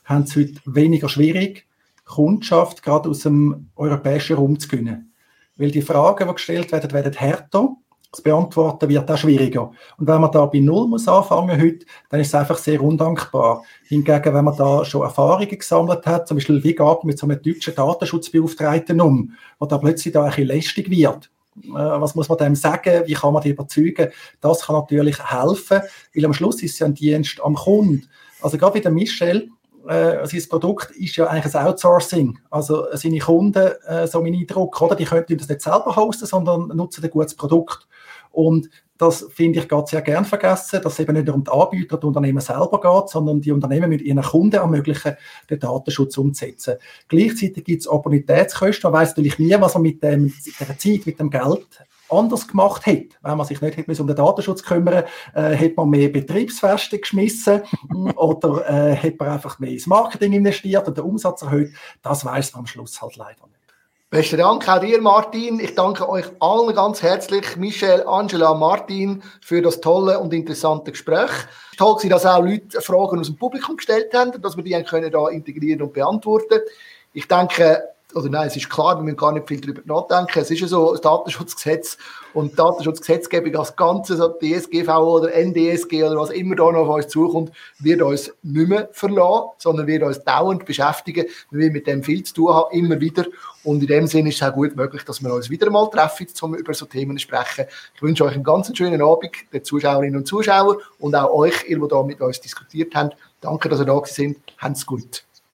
haben es heute weniger schwierig, Kundschaft gerade aus dem europäischen Raum zu gewinnen. Weil die Fragen, die gestellt werden, werden härter. Das Beantworten wird auch schwieriger. Und wenn man da bei Null muss anfangen heute, dann ist es einfach sehr undankbar. Hingegen, wenn man da schon Erfahrungen gesammelt hat, zum Beispiel, wie geht man mit so einem deutschen Datenschutzbeauftragten um, wo da plötzlich da ein bisschen lästig wird, was muss man dem sagen, wie kann man die überzeugen, das kann natürlich helfen, weil am Schluss ist es ja ein Dienst am Kunden. Also gerade wie der Michel, äh, sein Produkt ist ja eigentlich ein Outsourcing. Also seine Kunden, äh, so mein Eindruck, oder, die können das nicht selber hosten, sondern nutzen ein gutes Produkt. Und das finde ich gerade sehr gern vergessen, dass es eben nicht nur um die Anbieter, die Unternehmen selber geht, sondern die Unternehmen mit ihren Kunden ermöglichen, den Datenschutz umzusetzen. Gleichzeitig gibt es Opportunitätskosten. Man weiß natürlich nie, was man mit, dem, mit der Zeit, mit dem Geld anders gemacht hätte. Wenn man sich nicht hätte um den Datenschutz kümmern äh, hätte man mehr Betriebsfeste geschmissen oder äh, hätte man einfach mehr ins Marketing investiert und den Umsatz erhöht. Das weiß man am Schluss halt leider nicht. Besten Dank auch dir, Martin. Ich danke euch allen ganz herzlich, Michel, Angela, Martin, für das tolle und interessante Gespräch. Toll war, dass auch Leute Fragen aus dem Publikum gestellt haben, dass wir die können da integrieren und beantworten. Ich denke, oder nein, es ist klar, wir müssen gar nicht viel darüber nachdenken. Es ist ja so, das Datenschutzgesetz und Datenschutzgesetzgebung als Ganzes, also DSGV oder NDSG oder was immer da noch auf uns zukommt, wird uns nicht mehr verlassen, sondern wird uns dauernd beschäftigen, wir mit dem viel zu tun haben, immer wieder. Und in dem Sinne ist es auch gut möglich, dass wir uns wieder mal treffen, um über so Themen zu sprechen. Ich wünsche euch einen ganz schönen Abend, den Zuschauerinnen und Zuschauern und auch euch, ihr, die da mit uns diskutiert habt. Danke, dass ihr da sind. Habt's gut.